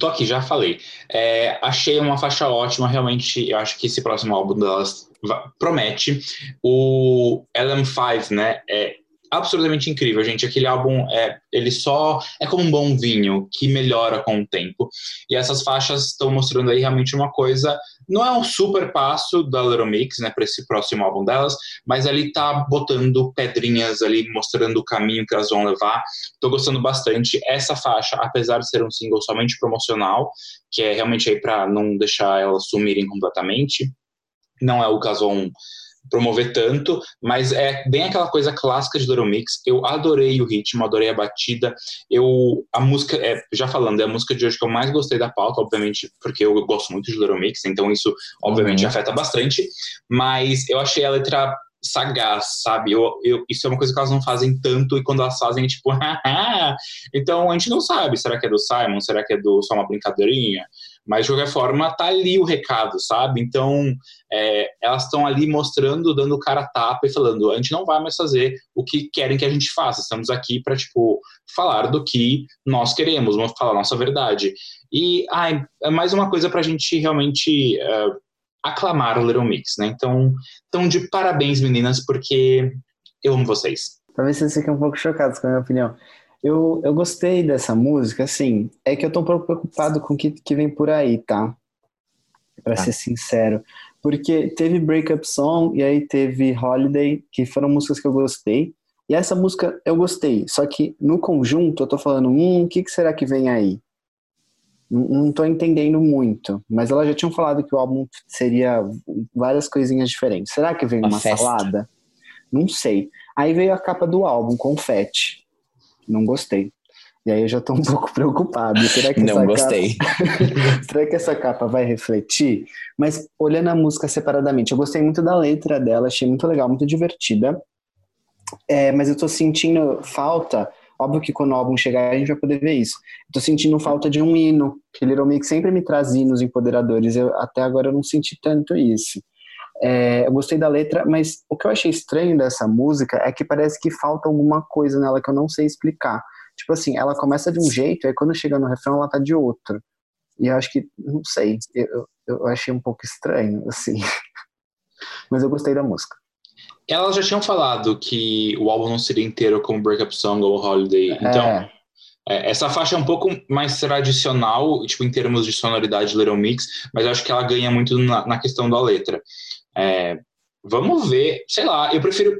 Tô aqui, já falei. É, achei uma faixa ótima, realmente. Eu acho que esse próximo álbum delas promete. O LM5, né? É absolutamente incrível, gente. Aquele álbum é, ele só é como um bom vinho que melhora com o tempo. E essas faixas estão mostrando aí realmente uma coisa. Não é um super passo da Little Mix, né, para esse próximo álbum delas, mas ali tá botando pedrinhas ali, mostrando o caminho que elas vão levar. Tô gostando bastante. Essa faixa, apesar de ser um single somente promocional, que é realmente aí para não deixar elas sumirem completamente, não é o Gazon promover tanto, mas é bem aquela coisa clássica de Little Mix. Eu adorei o ritmo, adorei a batida. Eu a música, é, já falando, é a música de hoje que eu mais gostei da pauta, obviamente, porque eu gosto muito de Little Mix, então isso obviamente Uhum. afeta bastante, mas eu achei a letra sagaz, sabe? Eu, eu, isso é uma coisa que elas não fazem tanto e quando elas fazem é tipo, haha. [laughs] Então a gente não sabe, será que é do Simon, será que é do só uma brincadeirinha? Mas de qualquer forma tá ali o recado, sabe? Então é, elas estão ali mostrando, dando o cara a tapa e falando, a gente não vai mais fazer o que querem que a gente faça. Estamos aqui para tipo falar do que nós queremos, vamos falar a nossa verdade. E ai, é mais uma coisa pra gente realmente é, aclamar o Little Mix, né? Então, então de parabéns meninas, porque eu amo vocês. Talvez vocês fiquem um pouco chocados com a minha opinião. Eu, eu gostei dessa música, assim, é que eu tô um pouco preocupado com o que, que vem por aí, tá? Pra Tá. ser sincero. Porque teve Breakup Song e aí teve Holiday, que foram músicas que eu gostei. E essa música eu gostei, só que no conjunto eu tô falando, hum, o que, que será que vem aí? Não, tô entendendo muito, mas elas já tinham falado que o álbum seria várias coisinhas diferentes. Será que vem Uma uma, salada? Não sei. Aí veio a capa do álbum, Confete. Não gostei. E aí eu já tô um [laughs] pouco preocupado. Será que Não essa gostei. Capa, [laughs] será que essa capa vai refletir? Mas olhando a música separadamente, eu gostei muito da letra dela, achei muito legal, muito divertida. É, mas eu tô sentindo falta. Óbvio que quando o álbum chegar a gente vai poder ver isso. Tô sentindo falta de um hino, que Little Mix sempre me traz hinos empoderadores. Eu, até agora eu não senti tanto isso. É, eu gostei da letra, mas o que eu achei estranho dessa música é que parece que falta alguma coisa nela que eu não sei explicar. Tipo assim, ela começa de um jeito, aí quando chega no refrão ela tá de outro. E eu acho que, não sei, eu, eu- achei um pouco estranho, assim. [laughs] Mas eu gostei da música. Elas já tinham falado que o álbum não seria inteiro como Breakup Song ou Holiday. Então, É. é, essa faixa é um pouco mais tradicional, tipo, em termos de sonoridade Little Mix, mas eu acho que ela ganha muito na, na questão da letra. É, vamos ver, sei lá, eu prefiro.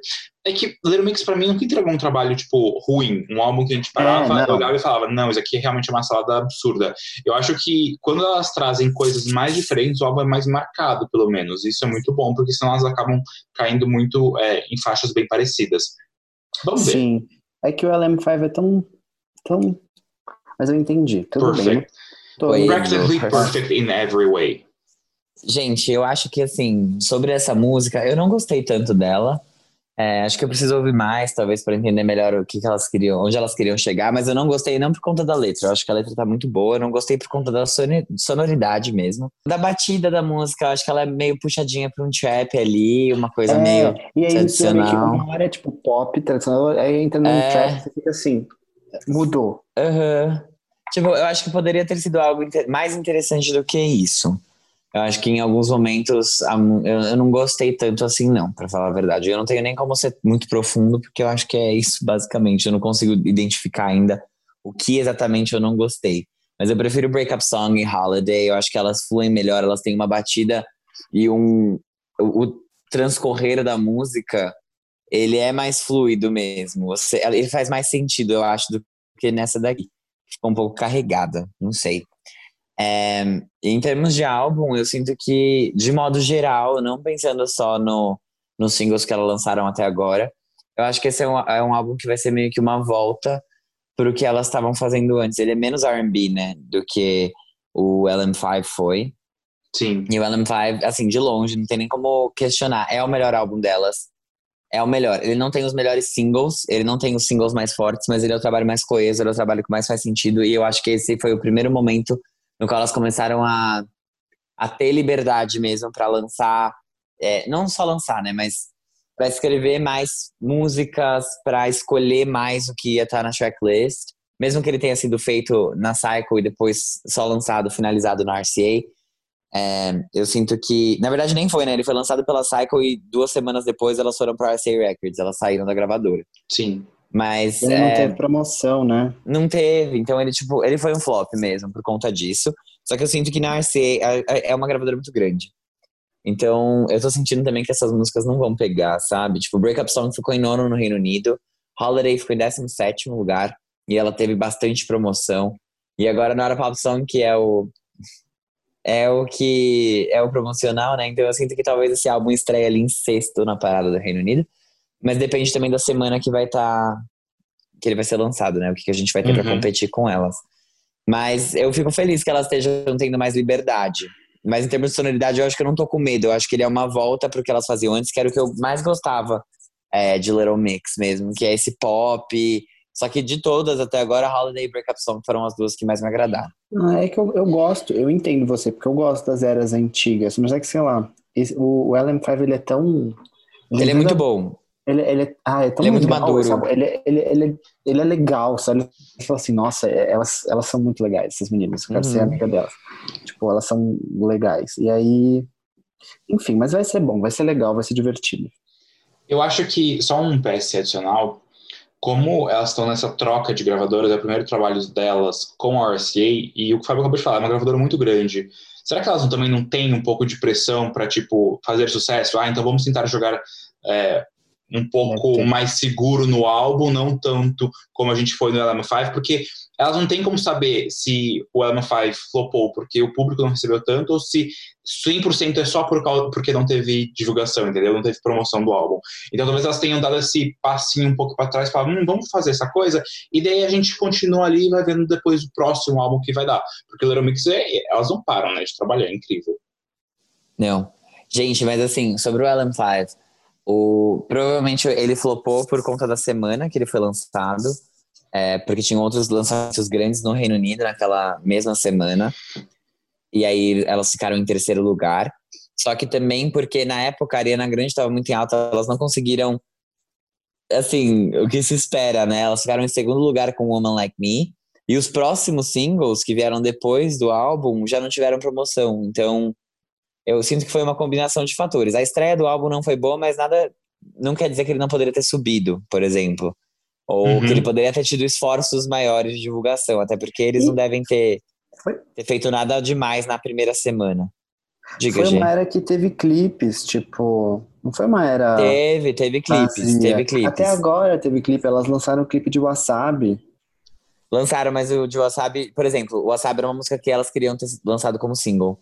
É que Little Mix pra mim nunca entregou um trabalho, tipo, ruim. Um álbum que a gente parava, É, olhava e falava, não, isso aqui é realmente uma salada absurda. Eu acho que quando elas trazem coisas mais diferentes, o álbum é mais marcado, pelo menos. Isso é muito bom, porque senão elas acabam caindo muito é, em faixas bem parecidas. Vamos ver. Sim. É que o LM5 é tão. tão... Mas eu entendi. Tudo bem. Perfect. Tô- Oi. Practically perfect in every way. Gente, eu acho que assim, sobre essa música, eu não gostei tanto dela. É, acho que eu preciso ouvir mais, talvez, para entender melhor o que, que elas queriam, onde elas queriam chegar, mas eu não gostei não por conta da letra. Eu acho que a letra tá muito boa, eu não gostei por conta da sonoridade mesmo. Da batida da música, eu acho que ela é meio puxadinha pra um trap ali, uma coisa É, meio. e aí tradicional. uma hora é tipo pop, tradicional, aí entra num É. trap você fica assim, mudou. Aham. Tipo, eu acho que poderia ter sido algo mais interessante do que isso. Eu acho que em alguns momentos eu, não gostei tanto assim, não, pra falar a verdade. Eu não tenho nem como ser muito profundo, porque eu acho que é isso, basicamente. Eu não consigo identificar ainda o que exatamente eu não gostei. Mas eu prefiro Breakup Song e Holiday. Eu acho que elas fluem melhor, elas têm uma batida e um. O transcorrer da música, ele é mais fluido mesmo. Você, ele faz mais sentido, eu acho, do que nessa daqui ficou um pouco carregada, não sei. É, em termos de álbum, eu sinto que, de modo geral, não pensando só no, nos singles que elas lançaram até agora, eu acho que esse é um, é um álbum que vai ser meio que uma volta pro que elas estavam fazendo antes. Ele é menos R&B, né, do que o LM5 foi. Sim. E o LM5, assim, de longe, não tem nem como questionar. É o melhor álbum delas. É o melhor. Ele não tem os melhores singles, ele não tem os singles mais fortes, mas ele é o trabalho mais coeso, ele é o trabalho que mais faz sentido. E eu acho que esse foi o primeiro momento no qual elas começaram a, a ter liberdade mesmo para lançar. é, não só lançar, né? Mas para escrever mais músicas, para escolher mais o que ia estar na tracklist. Mesmo que ele tenha sido feito na Cycle e depois só lançado, finalizado na RCA. É, eu sinto que, na verdade, nem foi, né? Ele foi lançado pela Cycle e duas semanas depois elas foram para RCA Records, elas saíram da gravadora. Sim. Mas Ele é, não teve promoção, né? não teve, então ele, tipo, ele foi um flop mesmo por conta disso. Só que eu sinto que na RCA é- é- é uma gravadora muito grande. Então, eu tô sentindo também que essas músicas não vão pegar, sabe? Tipo, Breakup Song ficou em nono no Reino Unido, Holiday ficou em 17 lugar, e ela teve bastante promoção. E agora na hora Pop Song, que é o. é o que é o promocional, né? Então eu sinto que talvez esse álbum estreie ali em sexto na parada do Reino Unido. Mas depende também da semana que vai estar. Tá, que ele vai ser lançado, né? O que, que a gente vai ter Uhum. pra competir com elas. Mas eu fico feliz que elas estejam tendo mais liberdade. Mas em termos de sonoridade, eu acho que eu não tô com medo. Eu acho que ele é uma volta pro que elas faziam antes, que era o que eu mais gostava é, de Little Mix mesmo, que é esse pop. Só que de todas até agora, Holiday e Breakup Song foram as duas que mais me agradaram. Ah, é que eu, eu gosto, eu entendo você, porque eu gosto das eras antigas, mas é que, sei lá, esse- o, o LM5 ele é tão. Ele é muito bom. Ele, ele é, ah, é tão Ele é muito legal, maduro. sabe? Ele, ele, ele, ele é legal, sabe? Você fala assim, nossa, é- elas, elas são muito legais, essas meninas. Eu quero Uhum. ser amiga delas. Tipo, elas são legais. E aí. Enfim, mas vai ser bom, vai ser legal, vai ser divertido. Eu acho que só um PS adicional, como elas estão nessa troca de gravadoras, é o primeiro trabalho delas com a RCA, e o que o Fábio acabou de falar, é uma gravadora muito grande. Será que elas também não têm um pouco de pressão para tipo, fazer sucesso? Ah, então vamos tentar jogar é, um pouco mais seguro no álbum, não tanto como a gente foi no LM5, porque elas não têm como saber se o LM5 flopou porque o público não recebeu tanto ou se 100% é só por causa, porque não teve divulgação, entendeu? Não teve promoção do álbum. Então talvez elas tenham dado esse passinho um pouco para trás, falar, hum, vamos fazer essa coisa, e daí a gente continua ali e vai vendo depois o próximo álbum que vai dar. Porque o Little Mix, é, elas não param, né, de trabalhar, é incrível. Não. Gente, mas assim, sobre o LM5, o, provavelmente ele flopou por conta da semana que ele foi lançado, é, porque tinham outros lançamentos grandes no Reino Unido naquela mesma semana, e aí elas ficaram em terceiro lugar. Só que também porque na época a Ariana Grande estava muito em alta, elas não conseguiram, assim, o que se espera, né? Elas ficaram em segundo lugar com Woman Like Me, e os próximos singles que vieram depois do álbum já não tiveram promoção, então eu sinto que foi uma combinação de fatores. A estreia do álbum não foi boa, mas nada não quer dizer que ele não poderia ter subido, por exemplo. Ou Uhum. que ele poderia ter tido esforços maiores de divulgação, até porque eles não devem ter, ter feito nada demais na primeira semana. Diga, foi gente. uma era que teve clipes, tipo. Não foi uma era. Teve, teve clipes, vazia. teve clipes. Até agora teve clipe, elas lançaram o clipe de Wasabi. Lançaram, mas o de Wasabi, por exemplo, o Wasabi era uma música que elas queriam ter lançado como single.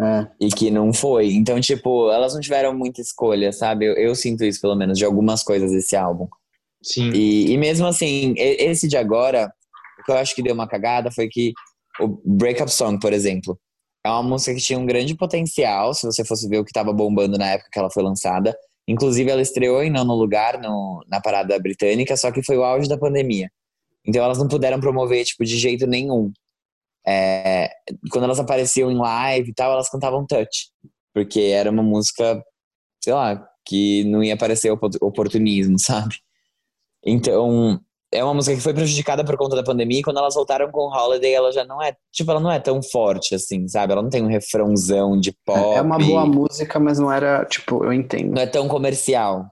É. E que não foi. Então, tipo, elas não tiveram muita escolha, sabe? Eu, eu sinto isso, pelo menos, de algumas coisas desse álbum. Sim. E, e mesmo assim, esse de agora, o que eu acho que deu uma cagada foi que o Breakup Song, por exemplo, é uma música que tinha um grande potencial, se você fosse ver o que tava bombando na época que ela foi lançada. Inclusive, ela estreou em nono lugar no, na parada britânica, só que foi o auge da pandemia. Então, elas não puderam promover, tipo, de jeito nenhum. É, quando elas apareciam em live e tal, elas cantavam Touch. Porque era uma música, sei lá, que não ia parecer opo- oportunismo, sabe? Então, é uma música que foi prejudicada por conta da pandemia e quando elas voltaram com Holiday, ela já não é, tipo, ela não é tão forte assim, sabe? Ela não tem um refrãozão de pop. É uma boa música, mas não era, tipo, eu entendo. Não é tão comercial.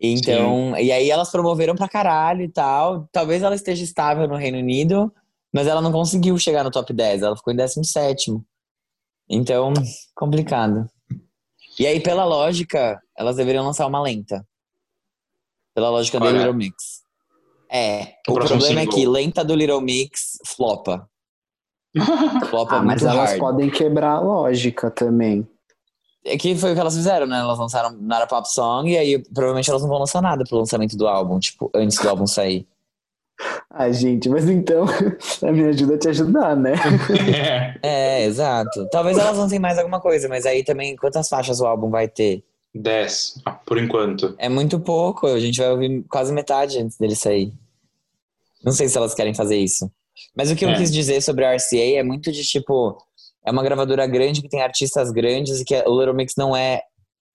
Então, e aí elas promoveram pra caralho e tal. Talvez ela esteja estável no Reino Unido, mas ela não conseguiu chegar no top 10, ela ficou em 17. Então, complicado. E aí, pela lógica, elas deveriam lançar uma lenta. Pela lógica do Olha. Little Mix. É, O o problema é que lenta do Little Mix flopa. [laughs] Flopa Ah, mas muito elas hard. podem quebrar a lógica também. É que foi o que elas fizeram, né? Elas lançaram Nara Pop Song e aí provavelmente elas não vão lançar nada pro lançamento do álbum, tipo, antes do álbum sair. Ah, gente, mas então [laughs] a minha ajuda é te ajudar, né? [laughs] É, exato. Talvez elas lancem mais alguma coisa, mas aí também quantas faixas o álbum vai ter? 10, ah, por enquanto. É muito pouco, a gente vai ouvir quase metade antes dele sair. Não sei se elas querem fazer isso. Mas o que eu É. quis dizer sobre a RCA é muito de tipo, é uma gravadora grande que tem artistas grandes e que o Little Mix não é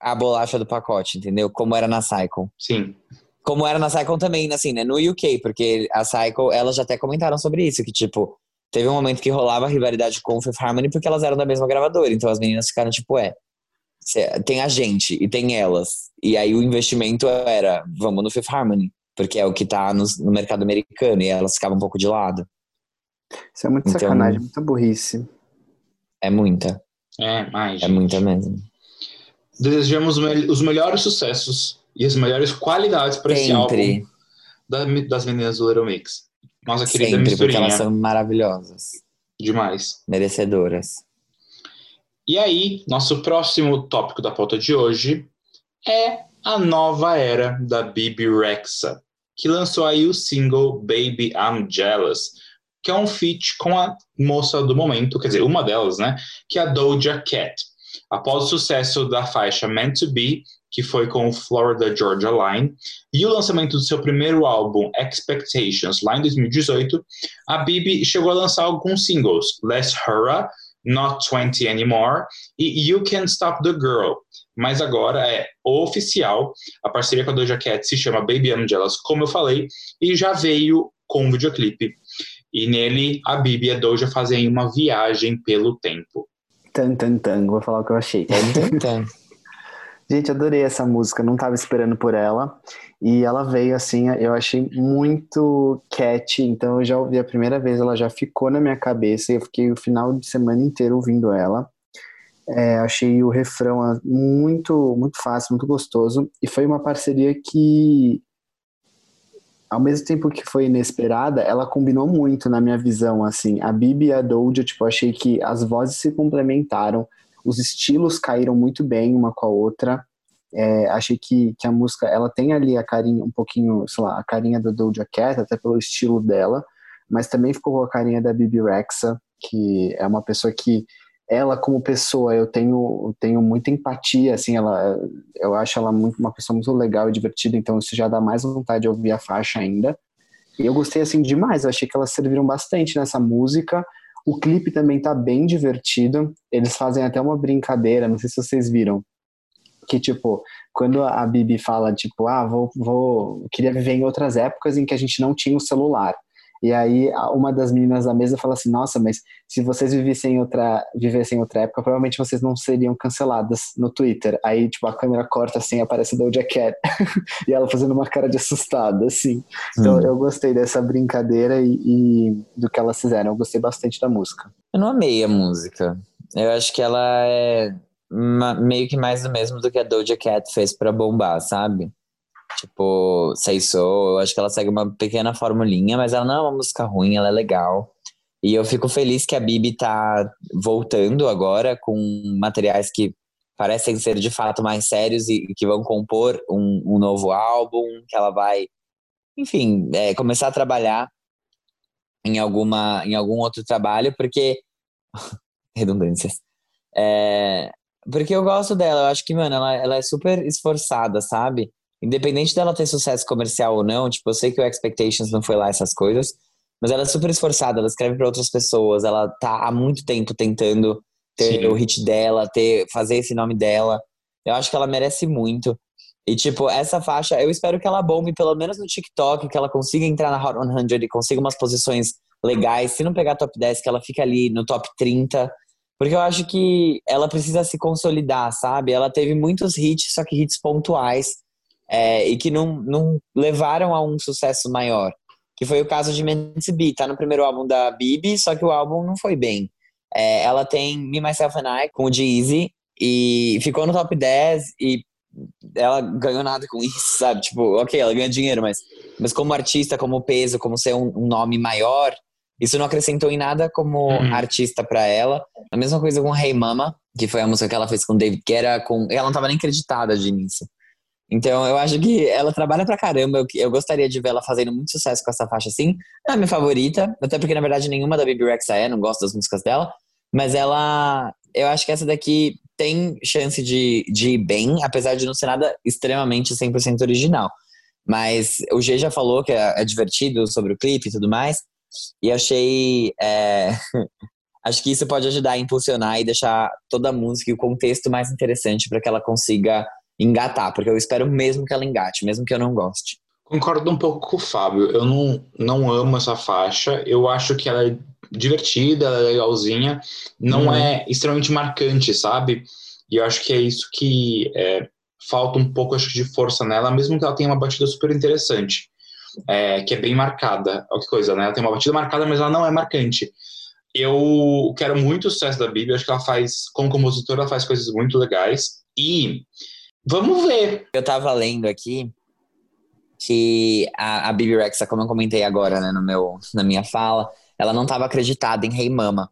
a bolacha do pacote, entendeu? Como era na Cycle. Sim. Como era na Cycle também, assim, né? No UK, porque a Cycle, elas já até comentaram sobre isso, que tipo, teve um momento que rolava rivalidade com o Fifth Harmony porque elas eram da mesma gravadora. Então as meninas ficaram tipo, é, tem a gente e tem elas. E aí o investimento era, vamos no Fifth Harmony, porque é o que tá no, no mercado americano, e elas ficavam um pouco de lado. Isso é muito Então- sacanagem, muita burrice. É muita, É, mais. é muita mesmo. Desejamos me- os melhores sucessos e as melhores qualidades para esse álbum da- das meninas do Little Mix. Nossa querida sempre, porque misturinha. elas são maravilhosas, Demais. merecedoras. E aí, nosso próximo tópico da pauta de hoje é a nova era da Bibi Rexa, que lançou aí o single Baby I'm Jealous, que é um feat com a moça do momento, quer dizer, uma delas, né? Que é a Doja Cat. Após o sucesso da faixa Meant to Be, que foi com o Florida Georgia Line, e o lançamento do seu primeiro álbum Expectations, lá em 2018, a Bibi chegou a lançar alguns singles, Less Hurrah, Not 20 Anymore e You Can't Stop the Girl. Mas agora é oficial, a parceria com a Doja Cat se chama Baby I'm Jealous, como eu falei, e já veio com um videoclipe. E nele, a Bibi e a Doja fazem uma viagem pelo tempo. Tan, tan, tan. Vou falar o que eu achei. Então, Gente, adorei essa música, não tava esperando por ela. E ela veio assim, eu achei muito catchy, então eu já ouvi a primeira vez, ela já ficou na minha cabeça e eu fiquei o final de semana inteiro ouvindo ela. É, achei o refrão ah, muito, muito fácil, muito gostoso. E foi uma parceria que, ao mesmo tempo que foi inesperada, ela combinou muito na minha visão, assim. A Bibi e a Doja, tipo, achei que as vozes se complementaram, os estilos caíram muito bem uma com a outra. É, achei que, que a música, ela tem ali a carinha, um pouquinho, sei lá, a carinha da Doja Cat, até pelo estilo dela, mas também ficou com a carinha da Bibi Rexa, que é uma pessoa que, ela como pessoa, eu tenho, eu tenho muita empatia, assim, ela, eu acho ela muito, uma pessoa muito legal e divertida, então isso já dá mais vontade de ouvir a faixa ainda. E eu gostei, assim, demais, eu achei que elas serviram bastante nessa música, o clipe também tá bem divertido. Eles fazem até uma brincadeira, não sei se vocês viram. Que, tipo, quando a Bibi fala, tipo, ah, vou, vou. Queria viver em outras épocas em que a gente não tinha o celular. E aí uma das meninas da mesa fala assim: Nossa, mas se vocês vivessem em outra, vivessem em outra época, provavelmente vocês não seriam canceladas no Twitter. Aí, tipo, a câmera corta assim, aparece a Doja Cat. [laughs] e ela fazendo uma cara de assustada, assim. Então Hum. eu gostei dessa brincadeira e, e do que elas fizeram. Eu gostei bastante da música. eu não amei a música. Eu acho que ela é meio que mais do mesmo do que a Doja Cat fez pra bombar, sabe? Tipo, Say So, eu acho que ela segue uma pequena formulinha, mas ela não é uma música ruim, ela é legal. E eu fico feliz que a Bibi tá voltando agora com materiais que parecem ser de fato mais sérios e e que vão compor um, um novo álbum, que ela vai, enfim, é, começar a trabalhar em alguma em algum outro trabalho, porque [laughs] redundâncias. É, porque eu gosto dela, eu acho que, mano, ela, ela é super esforçada, sabe? Independente dela ter sucesso comercial ou não, tipo, eu sei que o Expectations não foi lá essas coisas, mas ela é super esforçada, ela escreve para outras pessoas, ela tá há muito tempo tentando ter Sim. o hit dela, ter fazer esse nome dela. Eu acho que ela merece muito. E, tipo, essa faixa, eu espero que ela bombe pelo menos no TikTok, que ela consiga entrar na Hot 100 e consiga umas posições legais. Se não pegar top 10, que ela fica ali no top 30. Porque eu acho que ela precisa se consolidar, sabe? Ela teve muitos hits, só que hits pontuais, é, e que não, não levaram a um sucesso maior. Que foi o caso de to Be. Tá no primeiro álbum da Bibi, só que o álbum não foi bem. É, ela tem Me, Myself and I com o Jeezy, e ficou no top 10, e ela ganhou nada com isso, [laughs] sabe? Tipo, ok, ela ganha dinheiro, mas, mas como artista, como peso, como ser um, um nome maior, isso não acrescentou em nada como Uhum. artista pra ela. A mesma coisa com Hey Mama, que foi a música que ela fez com David Guetta, com ela não tava nem creditada de início. Então eu acho que ela trabalha pra caramba. Eu, eu gostaria de ver ela fazendo muito sucesso com essa faixa assim. Não é minha favorita, até porque na verdade nenhuma da Baby Rexa é, não gosto das músicas dela. Mas ela, eu acho que essa daqui tem chance de, de ir bem, apesar de não ser nada extremamente 100% original. Mas o G já falou que é, é divertido sobre o clipe e tudo mais. E achei. é, [laughs] acho que isso pode ajudar a impulsionar e deixar toda a música e o contexto mais interessante para que ela consiga engatar, porque eu espero mesmo que ela engate, mesmo que eu não goste. Concordo um pouco com o Fábio. Eu não, não amo essa faixa. Eu acho que ela é divertida, ela é legalzinha. Não Uhum. é extremamente marcante, sabe? E eu acho que é isso que é, falta um pouco acho, de força nela, mesmo que ela tenha uma batida super interessante. é, que é bem marcada. Olha que coisa, né? Ela tem uma batida marcada, mas ela não é marcante. Eu quero muito o sucesso da. Eu acho que ela faz, como compositora, ela faz coisas muito legais. E vamos ver. Eu tava lendo aqui que a, a Bibi Rexa, como eu comentei agora, né, no meu, na minha fala, ela não estava acreditada em Hey Mama.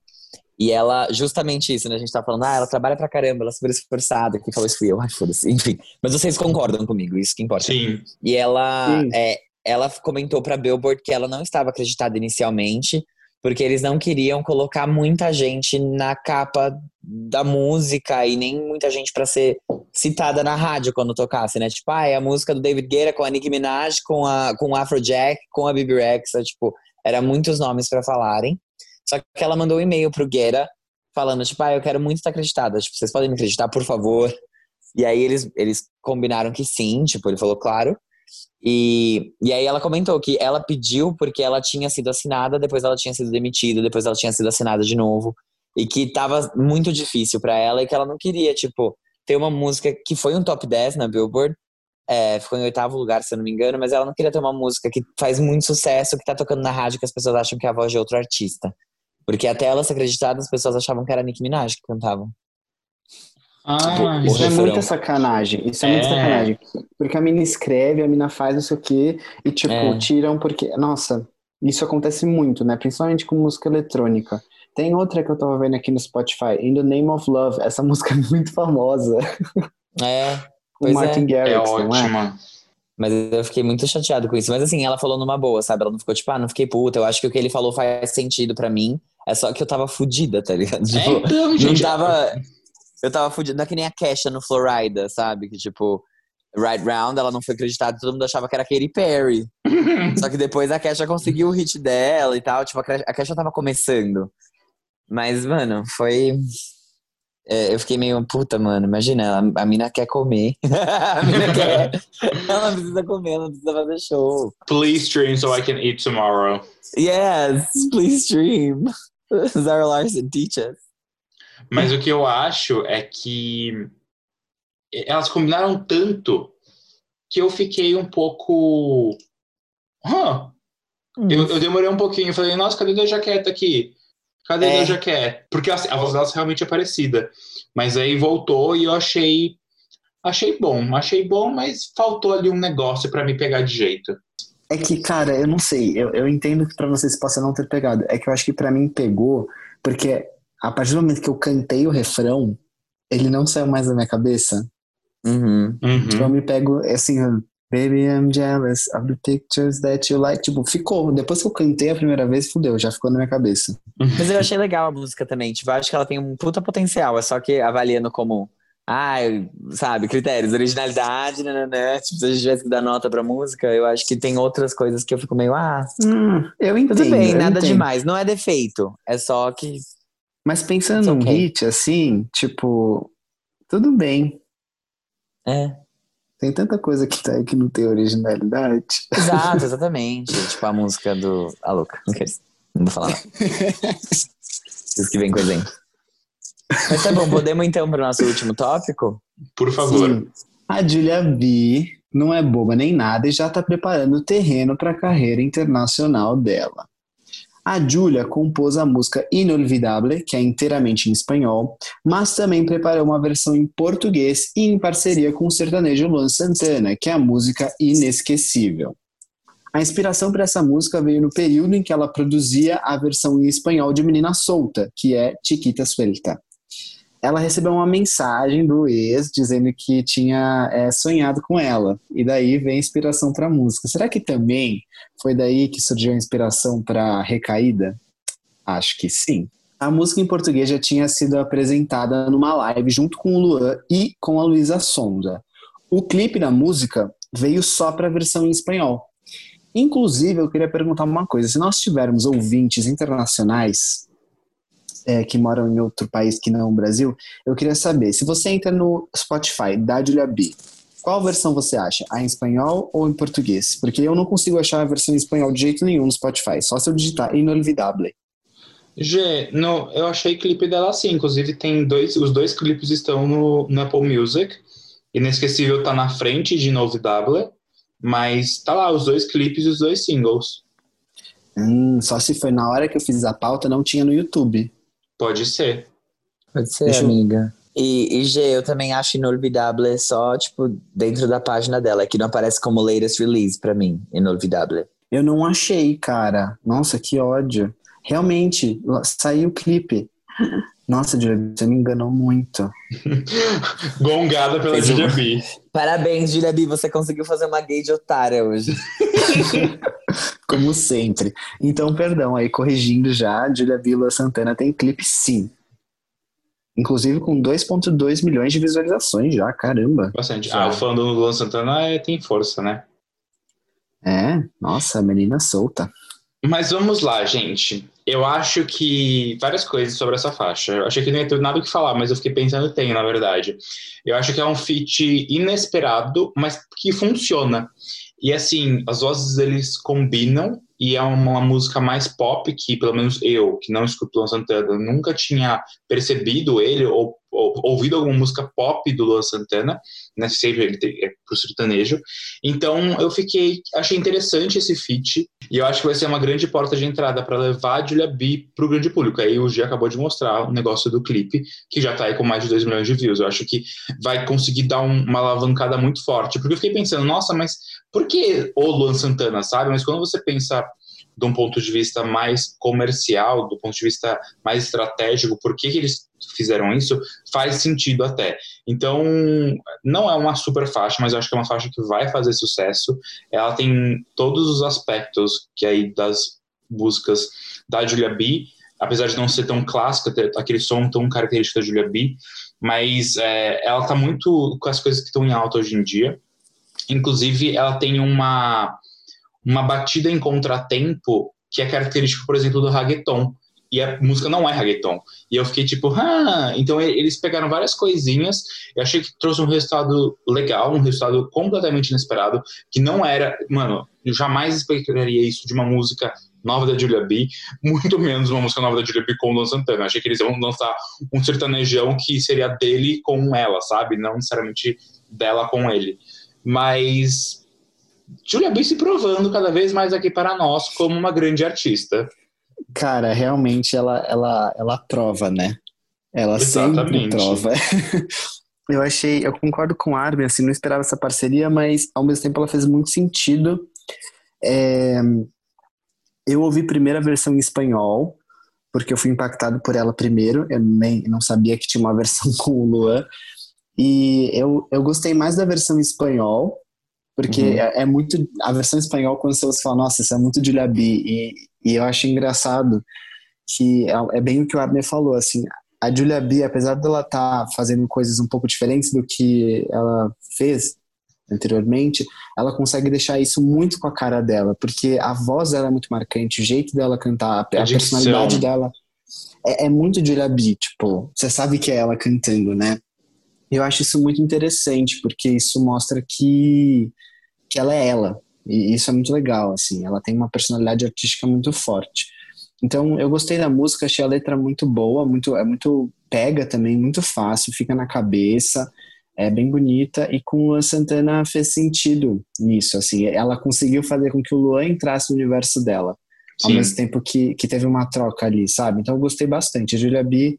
E ela, justamente isso, né? A gente tá falando, ah, ela trabalha pra caramba, ela é super esforçada. Quem falou isso fui eu, ai, foda-se. Enfim, mas vocês concordam comigo, isso que importa. Sim. E ela, Sim. é, ela comentou pra Billboard que ela não estava acreditada inicialmente, porque eles não queriam colocar muita gente na capa da música e nem muita gente pra ser citada na rádio quando tocasse, né? Tipo, ah, é a música do David Guetta com a Nicki Minaj, com, a, com o Afrojack, com a Bibi Rexa, tipo, era muitos nomes pra falarem. Só que ela mandou um e-mail pro Guetta falando, tipo, ah, eu quero muito estar acreditada, tipo, vocês podem me acreditar, por favor? E aí eles, eles combinaram que sim, tipo, ele falou, claro. E, e aí ela comentou que ela pediu porque ela tinha sido assinada, depois ela tinha sido demitida, depois ela tinha sido assinada de novo. E que tava muito difícil pra ela e que ela não queria, tipo, ter uma música que foi um top 10 na Billboard. é, ficou em oitavo lugar, se eu não me engano, mas ela não queria ter uma música que faz muito sucesso, que tá tocando na rádio, que as pessoas acham que é a voz de outro artista. Porque até ela ser acreditada, as pessoas achavam que era a Nicki Minaj que cantava. Ah, Tipo, Isso o é muita sacanagem. Isso é, muita É. sacanagem. Porque a mina escreve, a mina faz não sei o quê, e tipo, É. tiram porque. Nossa, isso acontece muito, né? Principalmente com música eletrônica. Tem outra que eu tava vendo aqui no Spotify, In the Name of Love. Essa [laughs] música é muito famosa. É, Pois Martin é Garrix, não é? ótima. mas eu fiquei muito chateado com isso. Mas assim, ela falou numa boa, sabe? Ela não ficou tipo, ah, não fiquei puta. Eu acho que o que ele falou faz sentido pra mim. É só que eu tava fudida, tá ligado? É, Tipo, então, não gente. tava. Eu tava fudida. Não é que nem a Kesha no Florida, sabe? Que tipo, Right Round, ela não foi acreditada, todo mundo achava que era Katy Perry. [laughs] Só que depois a Kesha conseguiu o hit dela e tal. Tipo, a Kesha tava começando. Mas, mano, foi. é, eu fiquei meio, puta, mano, imagina, a, a mina quer comer. [laughs] a mina quer. [laughs] Ela precisa comer, ela precisa fazer show. Please stream so I can eat tomorrow. Yes, please stream. Zara Larson, teach us. Mas o que eu acho é que elas combinaram tanto que eu fiquei um pouco. Hã? Eu, eu demorei um pouquinho. Falei, nossa, cadê a jaqueta aqui? Cadê É. a jaqueta? Porque assim, a voz delas realmente é parecida. Mas aí voltou e eu achei. Achei bom, achei bom, mas faltou ali um negócio pra me pegar de jeito. É que, cara, eu não sei. Eu, eu entendo que pra vocês possa não ter pegado. É que eu acho que pra mim pegou, porque a partir do momento que eu cantei o refrão, ele não saiu mais da minha cabeça. Uhum. Tipo, eu Uhum. me pego assim, Baby, I'm jealous of the pictures that you like. Tipo, ficou. Depois que eu cantei a primeira vez, fudeu, já ficou na minha cabeça. Mas eu achei legal a música também. Tipo, eu acho que ela tem um puta potencial. É só que avaliando como, ah, sabe, critérios, originalidade, nananã. Tipo, se a gente tivesse que dar nota pra música, eu acho que tem outras coisas que eu fico meio, ah, Hum, eu entendo. tudo bem, nada entendo. demais. Não é defeito. É só que. Mas pensando num okay. hit, assim, tipo, tudo bem. É. Tem tanta coisa que tá aí que não tem originalidade. Exato, [laughs] exatamente. tipo a música do. A louca. Não quero- não vou falar. não. Isso que vem com exemplo. Mas tá bom, podemos então pro nosso último tópico? Por favor. Sim. A Julia B não é boba nem nada e já está preparando o terreno para a carreira internacional dela. A Julia compôs a música Inolvidable, que é inteiramente em espanhol, mas também preparou uma versão em português e em parceria com o sertanejo Luan Santana, que é a música Inesquecível. A inspiração para essa música veio no período em que ela produzia a versão em espanhol de Menina Solta, que é Chiquita Suelta ela recebeu uma mensagem do ex dizendo que tinha é, sonhado com ela. E daí vem a inspiração para a música. Será que também foi daí que surgiu a inspiração para Recaída? Acho que sim. A música em português já tinha sido apresentada numa live junto com o Luan e com a Luísa Sonda. O clipe da música veio só para a versão em espanhol. Inclusive, eu queria perguntar uma coisa: se nós tivermos ouvintes internacionais é, que moram em outro país que não o Brasil, eu queria saber, se você entra no Spotify da Julia B, qual versão você acha? A em espanhol ou em português? Porque eu não consigo achar a versão em espanhol de jeito nenhum no Spotify, só se eu digitar Inolvidable. G, no, eu achei clipe dela assim. Inclusive, tem dois. Os dois clipes estão no, no Apple Music. Inesquecível tá na frente de Inolvidable. Mas tá lá, os dois clipes e os dois singles. Hum, só se foi na hora que eu fiz a pauta, não tinha no YouTube. Pode ser. Pode ser, Deixa eu- amiga. E, e G, eu também acho Inolvidable só, tipo, dentro da página dela, que não aparece como latest release pra mim, Inolvidable. Eu não achei, cara. Nossa, que ódio. Realmente, saiu o clipe. Nossa, Julia, você me enganou muito. [laughs] Gongada pela Julia B. Parabéns, Julia B, você conseguiu fazer uma gay de otária hoje. [laughs] Como sempre. Então, perdão, aí corrigindo já, Julia B e Lua Santana tem clipe sim. Inclusive com 2.2 milhões de visualizações já, caramba. Bastante. Ah, o fã do Luan Santana é- tem força, né? É, nossa, menina solta. Mas vamos lá, gente. Eu acho que várias coisas sobre essa faixa. Eu achei que não ia ter nada o que falar, mas eu fiquei pensando tem, na verdade. Eu acho que é um feat inesperado, mas que funciona. E assim, as vozes eles combinam e é uma música mais pop que, pelo menos eu, que não escuto Luan Santana, nunca tinha percebido ele ou, ou ouvido alguma música pop do Luan Santana, né? Sempre ele tem, é pro sertanejo. Então eu fiquei, achei interessante esse feat e eu acho que vai ser uma grande porta de entrada para levar a Julia B pro grande público. Aí o G acabou de mostrar o negócio do clipe, que já tá aí com mais de 2 milhões de views. Eu acho que vai conseguir dar um- uma alavancada muito forte. Porque eu fiquei pensando, nossa, mas por que o Luan Santana, sabe? Mas quando você pensa de um ponto de vista mais comercial, do ponto de vista mais estratégico, por que, que eles fizeram isso, faz sentido até. Então, não é uma super faixa, mas eu acho que é uma faixa que vai fazer sucesso. Ela tem todos os aspectos que aí das músicas da Julia B, apesar de não ser tão clássica, ter aquele som tão característico da Julia B, mas é, ela tá muito com as coisas que estão em alta hoje em dia. Inclusive, ela tem uma, uma batida em contratempo que é característico, por exemplo, do reggaeton. E a música não é reggaeton. E eu fiquei tipo, ah, então eles pegaram várias coisinhas. Eu achei que trouxe um resultado legal, um resultado completamente inesperado, que não era, mano, eu jamais esperaria isso de uma música nova da Julia B, muito menos uma música nova da Julia B com o Luan Santana. Eu achei que eles iam lançar um sertanejão que seria dele com ela, sabe? Não necessariamente dela com ele. Mas Julia B se provando cada vez mais aqui para nós como uma grande artista. Cara, realmente ela, ela, ela prova, né? Ela sempre Exatamente. prova. [laughs] eu achei, eu concordo com a Armin, assim, não esperava essa parceria, mas ao mesmo tempo ela fez muito sentido. É, eu ouvi primeiro a versão em espanhol, porque eu fui impactado por ela primeiro, eu nem não sabia que tinha uma [laughs] versão com o Luan. E eu, eu gostei mais da versão em espanhol, porque Uhum. é, é muito. A versão em espanhol, quando você fala, nossa, isso é muito Julia B. E, e eu acho engraçado que é, é bem o que o Abner falou, assim. A Julia B, apesar dela estar fazendo coisas um pouco diferentes do que ela fez anteriormente, ela consegue deixar isso muito com a cara dela, porque a voz dela é muito marcante, o jeito dela cantar, a, A personalidade dela é, é muito Julia B, tipo, você sabe que é ela cantando, né? Eu acho isso muito interessante, porque isso mostra que, que ela é ela. E isso é muito legal, assim. Ela tem uma personalidade artística muito forte. Então, eu gostei da música, achei a letra muito boa, muito, é muito pega também, muito fácil, fica na cabeça, é bem bonita. E com o Luan Santana fez sentido nisso, assim. Ela conseguiu fazer com que o Luan entrasse no universo dela, ao Sim. mesmo tempo que, que teve uma troca ali, sabe? Então, eu gostei bastante. A Julia B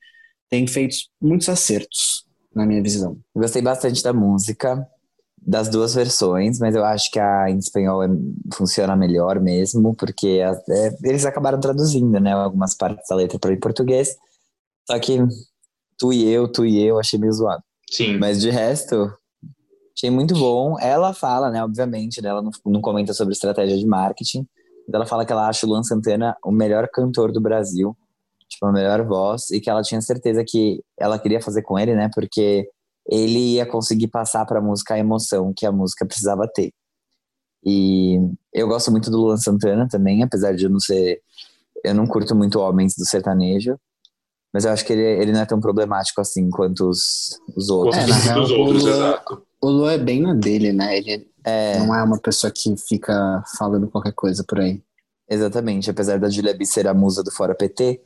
tem feito muitos acertos, na minha visão. Gostei bastante da música, das duas versões, mas eu acho que a em espanhol é- funciona melhor mesmo, porque a- é, eles acabaram traduzindo, né, algumas partes da letra para em português. Só que tu e eu, tu e eu, achei meio zoado. Sim. Mas de resto, achei muito bom. Ela fala, né, obviamente, né, ela não, não comenta sobre estratégia de marketing, mas ela fala que ela acha o Luan Santana o melhor cantor do Brasil, tipo, a melhor voz, e que ela tinha certeza que ela queria fazer com ele, né, porque ele ia conseguir passar pra música a emoção que a música precisava ter. E eu gosto muito do Luan Santana também, apesar de eu não ser. Eu não curto muito homens do sertanejo, mas eu acho que ele, ele não é tão problemático assim quanto os, os outros. É, na real, dos outros, o Luan- exato. O Luan é bem na dele, né? Ele É, não é uma pessoa que fica falando qualquer coisa por aí. exatamente. Apesar da Julia B ser a musa do Fora PT,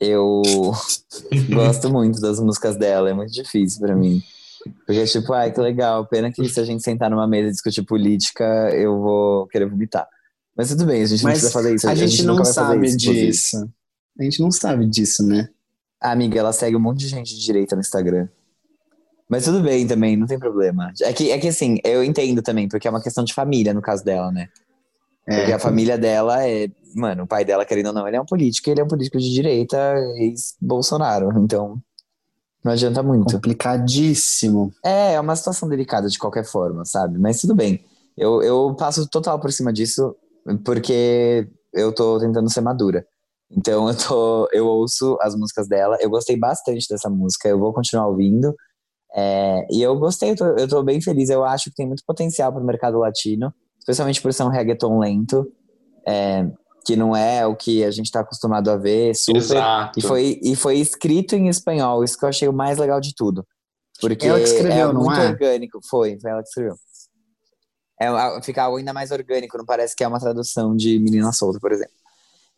eu [laughs] gosto muito das músicas dela. É muito difícil pra mim. Porque, tipo, ai, que legal. Pena que se a gente sentar numa mesa e discutir política, eu vou querer vomitar. Mas tudo bem, a gente não precisa fazer isso. A gente não nunca vai fazer sabe isso, inclusive. disso. A gente não sabe disso, né? A amiga, ela segue um monte de gente de direita no Instagram. Mas tudo bem também, não tem problema. É que, é que assim, eu entendo também, porque é uma questão de família no caso dela, né? Porque a família dela é. Mano, o pai dela, querendo ou não, ele é um político, ele é um político de direita, ex-Bolsonaro. Então, não adianta muito. Complicadíssimo. É, é uma situação delicada de qualquer forma, sabe? Mas tudo bem. Eu, eu passo total por cima disso, porque eu tô tentando ser madura. Então eu tô, eu ouço as músicas dela, eu gostei bastante dessa música, eu vou continuar ouvindo. É, e eu gostei, eu tô, eu tô bem feliz. Eu acho que tem muito potencial para o mercado latino, especialmente por ser um reggaeton lento, é, que não é o que a gente está acostumado a ver, super. Exato. E foi, e foi escrito em espanhol, isso que eu achei o mais legal de tudo. Porque Ela que escreveu, é não muito é? orgânico. Foi, foi ela que escreveu. É, fica algo ainda mais orgânico, não parece que é uma tradução de Menina Solta, por exemplo.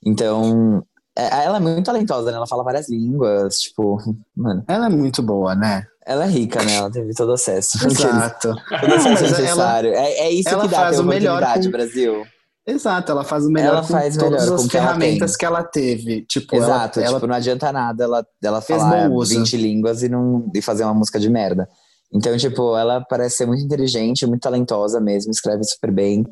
Então, é- ela é muito talentosa, né? Ela fala várias línguas, tipo, [laughs] mano, Ela é muito boa, né? Ela é rica, né? Ela teve todo acesso. [laughs] Exato. Todo acesso ela- necessário. é, é isso ela que dá faz melhor oportunidade, com- Brasil. Exato, ela faz o melhor Ela com faz todas melhor as com o que ela ferramentas que ela teve. Tipo, ela- Exato, ela, tipo, não adianta nada ela, ela Fez falar bom uso. 20 línguas e, não, e fazer uma música de merda. Então, tipo, ela parece ser muito inteligente, muito talentosa mesmo, escreve super bem.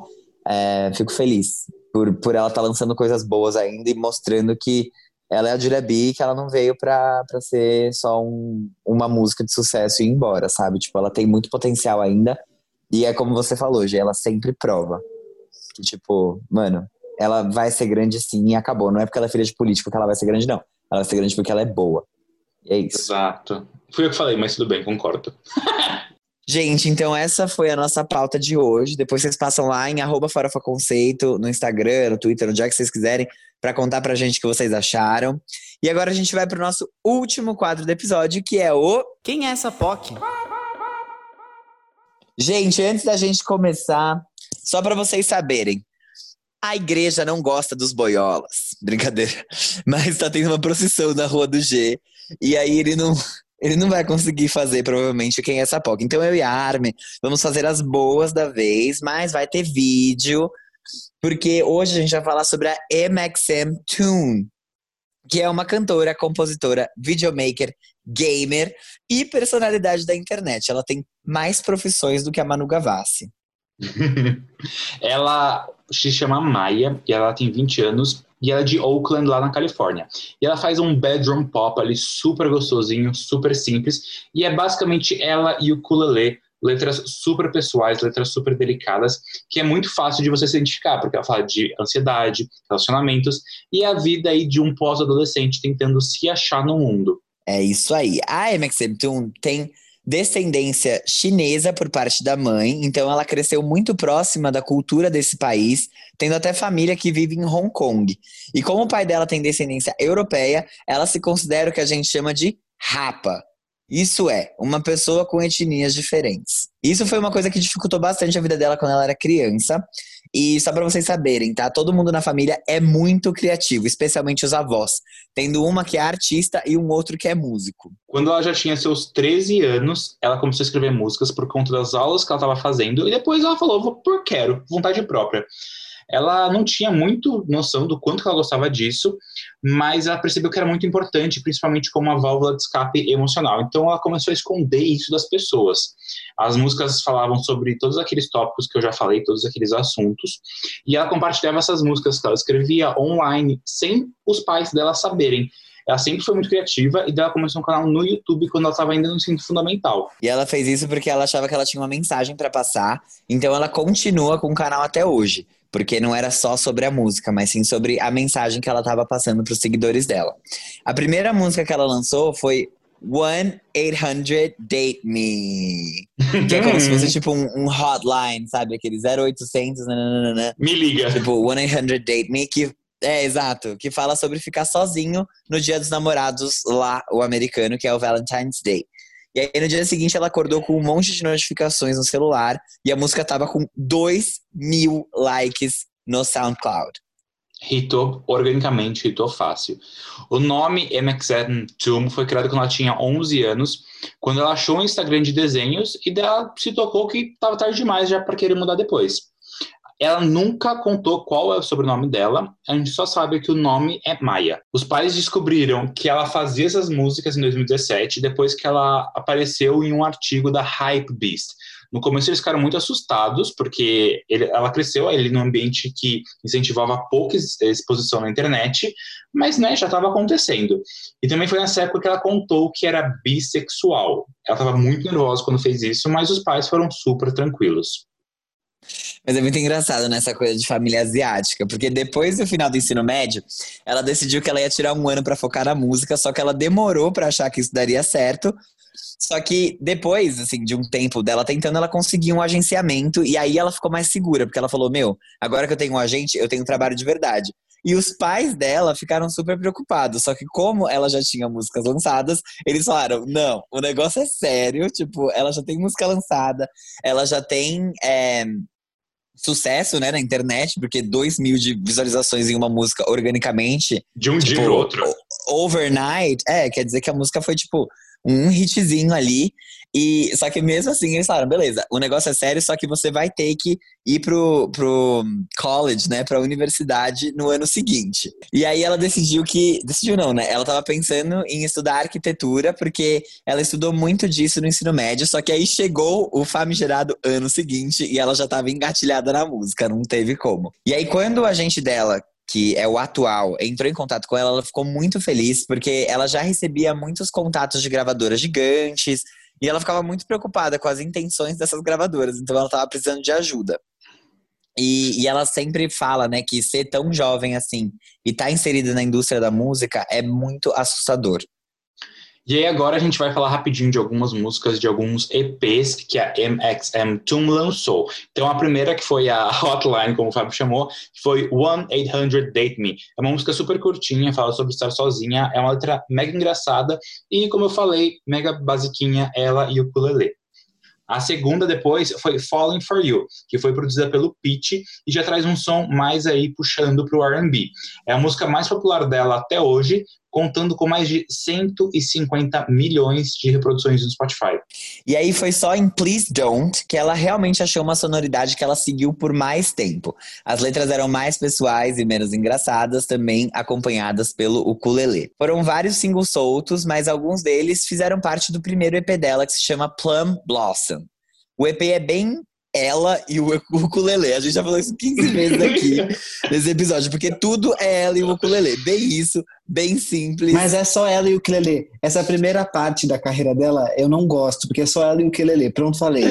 É, fico feliz por, por ela estar lançando coisas boas ainda e mostrando que ela é a Julia B, que ela não veio pra, pra ser só um- uma música de sucesso e ir embora, sabe? Tipo, ela tem muito potencial ainda. E é como você falou, Gê, ela sempre prova. Que, tipo, mano, ela vai ser grande sim e acabou. Não é porque ela é filha de político que ela vai ser grande, não. Ela vai ser grande porque ela é boa. E é isso. Exato. Fui eu que falei, mas tudo bem, concordo. [laughs] Gente, então essa foi a nossa pauta de hoje. Depois vocês passam lá em arroba Farofa Conceito, no Instagram, no Twitter, onde é que vocês quiserem, pra contar pra gente o que vocês acharam. E agora a gente vai pro nosso último quadro do episódio, que é o. Quem é essa POC? Gente, antes da gente começar, só pra vocês saberem. A igreja não gosta dos boiolas. Brincadeira. [laughs] Mas tá tendo uma procissão na rua do G. E aí ele não, ele não vai conseguir fazer, provavelmente, quem é essa POC. Então eu e a Armin vamos fazer as boas da vez, mas vai ter vídeo. Porque hoje a gente vai falar sobre a MXM Tune, que é uma cantora, compositora, videomaker, gamer e personalidade da internet. Ela tem mais profissões do que a Manu Gavassi. [laughs] ela se chama Maia e ela tem 20 anos e ela é de Oakland, lá na Califórnia. E ela faz um bedroom pop ali super gostosinho, super simples. E é basicamente ela e o ukulele, letras super pessoais, letras super delicadas, que é muito fácil de você se identificar, porque ela fala de ansiedade, relacionamentos e a vida aí de um pós-adolescente tentando se achar no mundo. É isso aí. A MXM Tune tem descendência chinesa por parte da mãe, então ela cresceu muito próxima da cultura desse país, tendo até família que vive em Hong Kong. E como o pai dela tem descendência europeia, ela se considera o que a gente chama de rapa. Isso é, uma pessoa com etnias diferentes. Isso foi uma coisa que dificultou bastante a vida dela quando ela era criança. E só pra vocês saberem, tá? Todo mundo na família é muito criativo, especialmente os avós. Tendo uma que é artista e um outro que é músico. Quando ela já tinha seus 13 anos, ela começou a escrever músicas por conta das aulas que ela estava fazendo, e depois ela falou, vou por quero, vontade própria. Ela não tinha muito noção do quanto ela gostava disso, mas ela percebeu que era muito importante, principalmente como uma válvula de escape emocional. Então ela começou a esconder isso das pessoas. As músicas falavam sobre todos aqueles tópicos que eu já falei, todos aqueles assuntos, e ela compartilhava essas músicas que ela escrevia online, sem os pais dela saberem. Ela sempre foi muito criativa e ela começou um canal no YouTube quando ela estava ainda no ensino fundamental. E ela fez isso porque ela achava que ela tinha uma mensagem pra passar, então ela continua com o canal até hoje. Porque não era só sobre a música, mas sim sobre a mensagem que ela estava passando para os seguidores dela. A primeira música que ela lançou foi 1-800 Date Me. Que é como se fosse tipo um, um hotline, sabe? Aquele 0800, nananana. Me liga. Tipo, 1-800 Date Me, que é exato, que fala sobre ficar sozinho no dia dos namorados lá, o americano, que é o Valentine's Day. E aí no dia seguinte ela acordou com um monte de notificações no celular e a música tava com 2 mil likes no SoundCloud. Hitou organicamente, hitou fácil. O nome MXN Tomb foi criado quando ela tinha 11 anos, quando ela achou um Instagram de desenhos e daí ela se tocou que estava tarde demais já para querer mudar depois. Ela nunca contou qual é o sobrenome dela, a gente só sabe que o nome é Maia. Os pais descobriram que ela fazia essas músicas em 2017, depois que ela apareceu em um artigo da Hype Beast. No começo eles ficaram muito assustados, porque ele, ela cresceu ali num ambiente que incentivava pouca exposição na internet, mas né, já estava acontecendo. E também foi nessa época que ela contou que era bissexual. Ela estava muito nervosa quando fez isso, mas os pais foram super tranquilos. Mas é muito engraçado nessa coisa de família asiática, porque depois do final do ensino médio, ela decidiu que ela ia tirar um ano para focar na música, só que ela demorou para achar que isso daria certo. Só que depois, assim, de um tempo dela tentando, ela conseguiu um agenciamento e aí ela ficou mais segura, porque ela falou: Meu, agora que eu tenho um agente, eu tenho um trabalho de verdade. E os pais dela ficaram super preocupados. Só que, como ela já tinha músicas lançadas, eles falaram: não, o negócio é sério. Tipo, ela já tem música lançada, ela já tem é, sucesso né, na internet, porque 2 mil de visualizações em uma música organicamente. De um tipo, dia pro outro. Overnight, é, quer dizer que a música foi tipo um hitzinho ali. E só que mesmo assim eles falaram, beleza, o negócio é sério, só que você vai ter que ir pro, pro college, né, pra universidade no ano seguinte. E aí ela decidiu que, decidiu não, né, ela tava pensando em estudar arquitetura, porque ela estudou muito disso no ensino médio, só que aí chegou o famigerado ano seguinte e ela já tava engatilhada na música, não teve como. E aí quando a gente dela, que é o atual, entrou em contato com ela, ela ficou muito feliz, porque ela já recebia muitos contatos de gravadoras gigantes, e ela ficava muito preocupada com as intenções dessas gravadoras, então ela estava precisando de ajuda. E, e, ela sempre fala, né, que ser tão jovem assim e estar tá inserida na indústria da música é muito assustador. E aí agora a gente vai falar rapidinho de algumas músicas de alguns EPs que a MXM Toon lançou. Então a primeira que foi a [laughs] Hotline, como o Fábio chamou, foi One 800 Date Me. É uma música super curtinha, fala sobre estar sozinha, é uma letra mega engraçada e como eu falei, mega basiquinha ela e o ukulele. A segunda depois foi Falling For You, que foi produzida pelo Pete e já traz um som mais aí puxando para o R&B. É a música mais popular dela até hoje, contando com mais de 150 milhões de reproduções no Spotify. E aí foi só em Please Don't que ela realmente achou uma sonoridade que ela seguiu por mais tempo. As letras eram mais pessoais e menos engraçadas, também acompanhadas pelo ukulele. Foram vários singles soltos, mas alguns deles fizeram parte do primeiro EP dela que se chama Plum Blossom. O EP é bem ela e o ukulele. A gente já falou isso 15 vezes aqui [laughs] nesse episódio, porque tudo é ela e o ukulele. Bem isso, bem simples. Mas é só ela e o ukulele. Essa primeira parte da carreira dela eu não gosto, porque é só ela e o ukulele. Pronto, falei.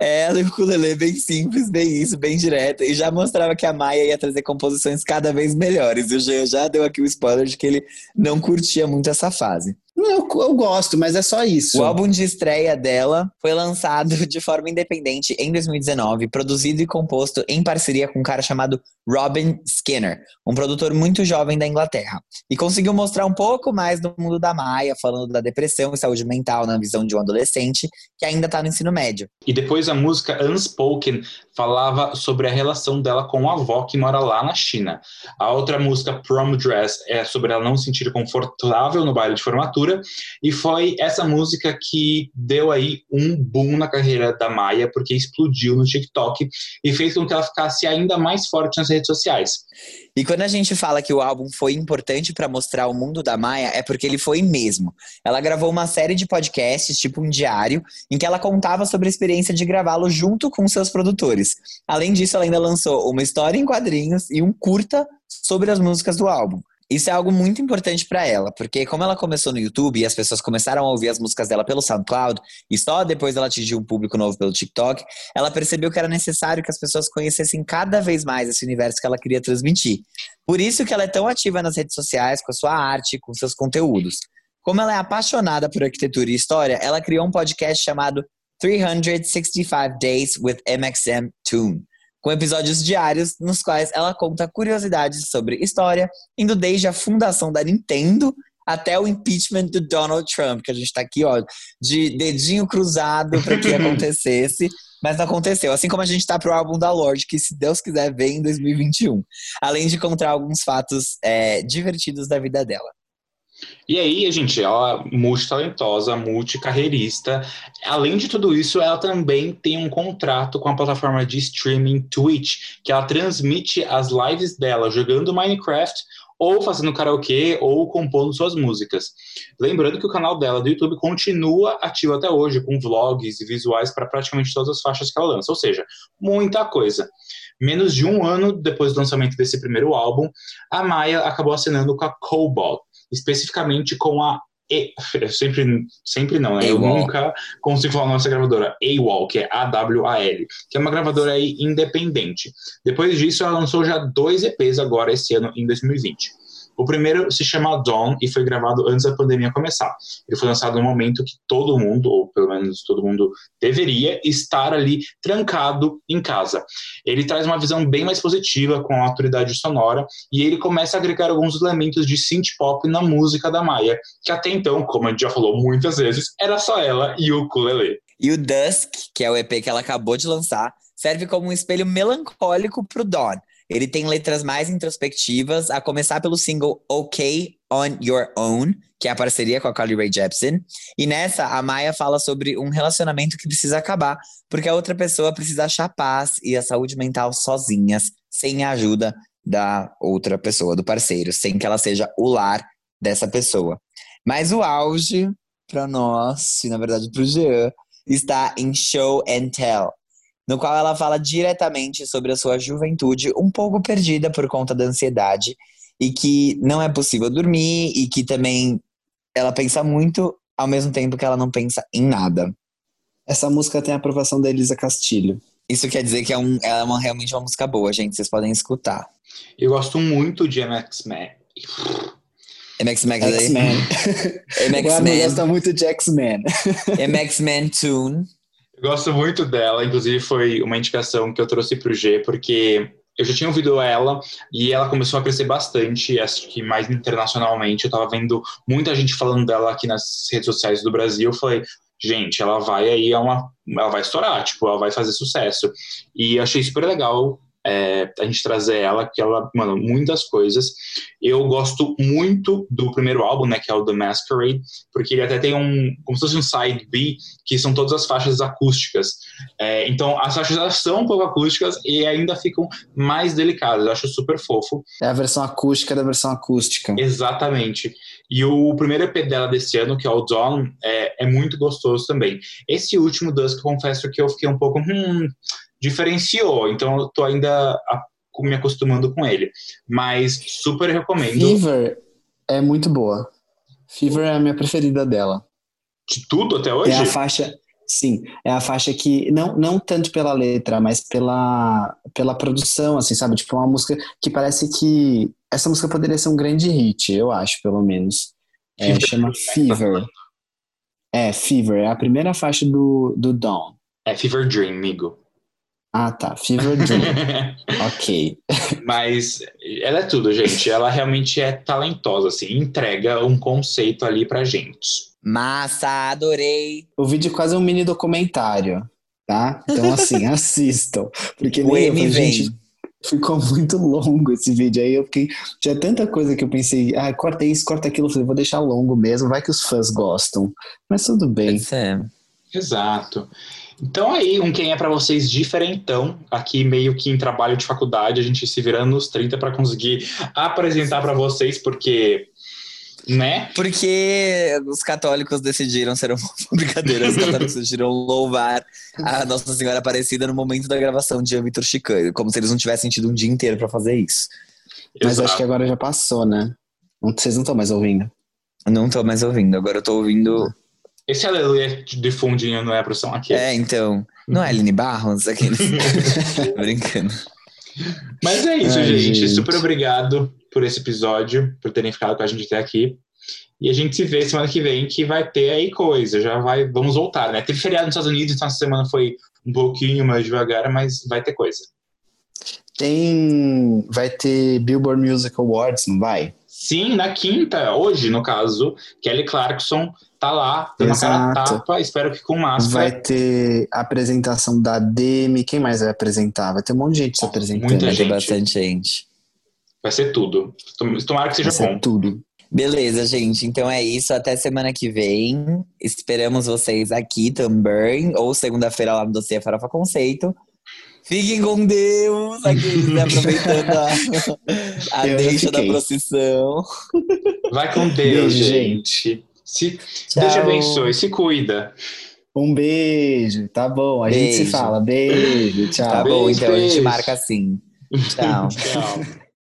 É ela e o ukulele, bem simples, bem isso, bem direta. E já mostrava que a Maia ia trazer composições cada vez melhores. O Jean já deu aqui o spoiler de que ele não curtia muito essa fase. Eu, eu, gosto, mas é só isso. O álbum de estreia dela foi lançado [laughs] de forma independente em 2019, produzido e composto em parceria com um cara chamado Robin Skinner, um produtor muito jovem da Inglaterra. E conseguiu mostrar um pouco mais do mundo da Maia, falando da depressão e saúde mental na visão de um adolescente que ainda está no ensino médio. E depois a música Unspoken falava sobre a relação dela com a avó que mora lá na China. A outra música Prom Dress é sobre ela não se sentir confortável no baile de formatura e foi essa música que deu aí um boom na carreira da Maia, porque explodiu no TikTok e fez com que ela ficasse ainda mais forte nas redes sociais. E quando a gente fala que o álbum foi importante para mostrar o mundo da Maia, é porque ele foi mesmo. Ela gravou uma série de podcasts, tipo um diário, em que ela contava sobre a experiência de gravá-lo junto com seus produtores. Além disso, ela ainda lançou uma história em quadrinhos e um curta sobre as músicas do álbum. Isso é algo muito importante para ela, porque como ela começou no YouTube e as pessoas começaram a ouvir as músicas dela pelo SoundCloud, e só depois ela atingiu um público novo pelo TikTok, ela percebeu que era necessário que as pessoas conhecessem cada vez mais esse universo que ela queria transmitir. Por isso que ela é tão ativa nas redes sociais, com a sua arte, com seus conteúdos. Como ela é apaixonada por arquitetura e história, ela criou um podcast chamado 365 Days with MXM Tune com episódios diários nos quais ela conta curiosidades sobre história, indo desde a fundação da Nintendo até o impeachment do Donald Trump, que a gente tá aqui, ó, de dedinho cruzado para que [laughs] acontecesse, mas não aconteceu. Assim como a gente tá pro álbum da Lorde, que se Deus quiser vem em 2021. Além de contar alguns fatos é, divertidos da vida dela. E aí, gente, ela é multitalentosa, multicarreirista. Além de tudo isso, ela também tem um contrato com a plataforma de streaming Twitch, que ela transmite as lives dela jogando Minecraft ou fazendo karaokê ou compondo suas músicas. Lembrando que o canal dela do YouTube continua ativo até hoje, com vlogs e visuais para praticamente todas as faixas que ela lança, ou seja, muita coisa. Menos de um ano depois do lançamento desse primeiro álbum, a Maia acabou assinando com a Cobalt, especificamente com a e, sempre, sempre não, né? Eu nunca consigo falar nossa gravadora, AWOL, que é A-W-A-L, que é uma gravadora aí independente. Depois disso, ela lançou já dois EPs agora esse ano, em 2020. O primeiro se chama Dawn e foi gravado antes da pandemia começar. Ele foi lançado no momento que todo mundo, ou pelo menos todo mundo, deveria estar ali trancado em casa. Ele traz uma visão bem mais positiva com a autoridade sonora e ele começa a agregar alguns elementos de synth pop na música da Maia, que até então, como a gente já falou muitas vezes, era só ela e o ukulele. E o Dusk, que é o EP que ela acabou de lançar, serve como um espelho melancólico pro Dawn. Ele tem letras mais introspectivas, a começar pelo single OK On Your Own, que é a parceria com a Carly Rae Jepsen. E nessa, a Maia fala sobre um relacionamento que precisa acabar, porque a outra pessoa precisa achar paz e a saúde mental sozinhas, sem a ajuda da outra pessoa, do parceiro, sem que ela seja o lar dessa pessoa. Mas o auge, para nós, e na verdade pro Jean, está em Show and Tell, no qual ela fala diretamente sobre a sua juventude um pouco perdida por conta da ansiedade e que não é possível dormir e que também ela pensa muito ao mesmo tempo que ela não pensa em nada. Essa música tem a aprovação da Elisa Castilho. Isso quer dizer que é, um, ela é uma, realmente uma música boa, gente. Vocês podem escutar. Eu gosto muito de MX Man. MX Max aí. X-Men. MX Man. gosta muito de X-Men. MX Man Tune. Eu gosto muito dela, inclusive foi uma indicação que eu trouxe pro G, porque eu já tinha ouvido ela e ela começou a crescer bastante, acho que mais internacionalmente. Eu tava vendo muita gente falando dela aqui nas redes sociais do Brasil. Eu falei, gente, ela vai aí, é uma, ela vai estourar, tipo, ela vai fazer sucesso. E achei super legal é, a gente trazer ela, porque ela, mano, muitas coisas. Eu gosto muito do primeiro álbum, né, que é o The Masquerade, porque ele até tem um, como se fosse um side B, que são todas as faixas acústicas. É, então, as faixas são um pouco acústicas e ainda ficam mais delicadas. Eu acho super fofo. É a versão acústica da versão acústica. Exatamente. E o primeiro EP dela desse ano, que é o Dawn, é, é muito gostoso também. Esse último Dusk, confesso que eu fiquei um pouco, hum, diferenciou. Então, eu tô ainda me acostumando com ele. Mas super recomendo. Fever é muito boa. Fever é a minha preferida dela. De tudo até hoje? É a faixa, sim, é a faixa que não, não tanto pela letra, mas pela pela produção, assim, sabe? Tipo uma música que parece que essa música poderia ser um grande hit, eu acho, pelo menos. É, Fever, chama né? Fever. É, Fever, é a primeira faixa do, do Dawn. É Fever Dream, amigo. Ah, tá. Fever Dream. [laughs] ok. Mas ela é tudo, gente. Ela realmente é talentosa, assim, entrega um conceito ali pra gente. Massa, adorei. O vídeo é quase um mini documentário, tá? Então, assim, [laughs] assistam. Porque O nem eu, gente, ficou muito longo esse vídeo. Aí eu fiquei. Tinha tanta coisa que eu pensei, ah, corta isso, corta aquilo. Eu falei, vou deixar longo mesmo, vai que os fãs gostam. Mas tudo bem. Ser. Exato. Então aí, um quem é pra vocês diferentão, aqui meio que em trabalho de faculdade, a gente se virando nos 30 pra conseguir apresentar pra vocês, porque, né? Porque os católicos decidiram ser uma [laughs] brincadeira, os católicos decidiram louvar a Nossa Senhora Aparecida no momento da gravação de Vitor Chicano, como se eles não tivessem tido um dia inteiro pra fazer isso. Mas Exato. acho que agora já passou, né? Não- Vocês não estão mais ouvindo. Não tô mais ouvindo, agora eu tô ouvindo. Esse aleluia de fundinho não é pro som aqui. É, então. Não é Aline Barros? [laughs] Tô Brincando. Mas é isso, Ai, gente. gente. Super obrigado por esse episódio, por terem ficado com a gente até aqui. E a gente se vê semana que vem, que vai ter aí coisa. Já vai, vamos voltar, né? Teve feriado nos Estados Unidos, então essa semana foi um pouquinho mais devagar, mas vai ter coisa. Tem. Vai ter Billboard Music Awards, não vai? Sim, na quinta, hoje, no caso, Kelly Clarkson tá lá, dando a cara Exato. tapa, espero que com máscara. Vai ter apresentação da Demi. Quem mais vai apresentar? Vai ter um monte de gente se apresentando. Muita Vai ter gente. bastante gente. Vai ser tudo. Tom- Tomara que seja Vai ser bom. tudo. Beleza, gente. Então é isso. Até semana que vem. Esperamos vocês aqui também. Ou segunda-feira lá no Dossiê Farofa Conceito. Fiquem com Deus! Aqui, [laughs] né, aproveitando a, a deixa da procissão. Vai com Deus, Beijo, gente. Se, Tchau. Deus te abençoe, se cuida. Um beijo, tá bom. A gente se Beijo. fala. Beijo, tchau. Tá bom, Beijo, então a gente beijo. marca assim. Tchau. [laughs] Tchau.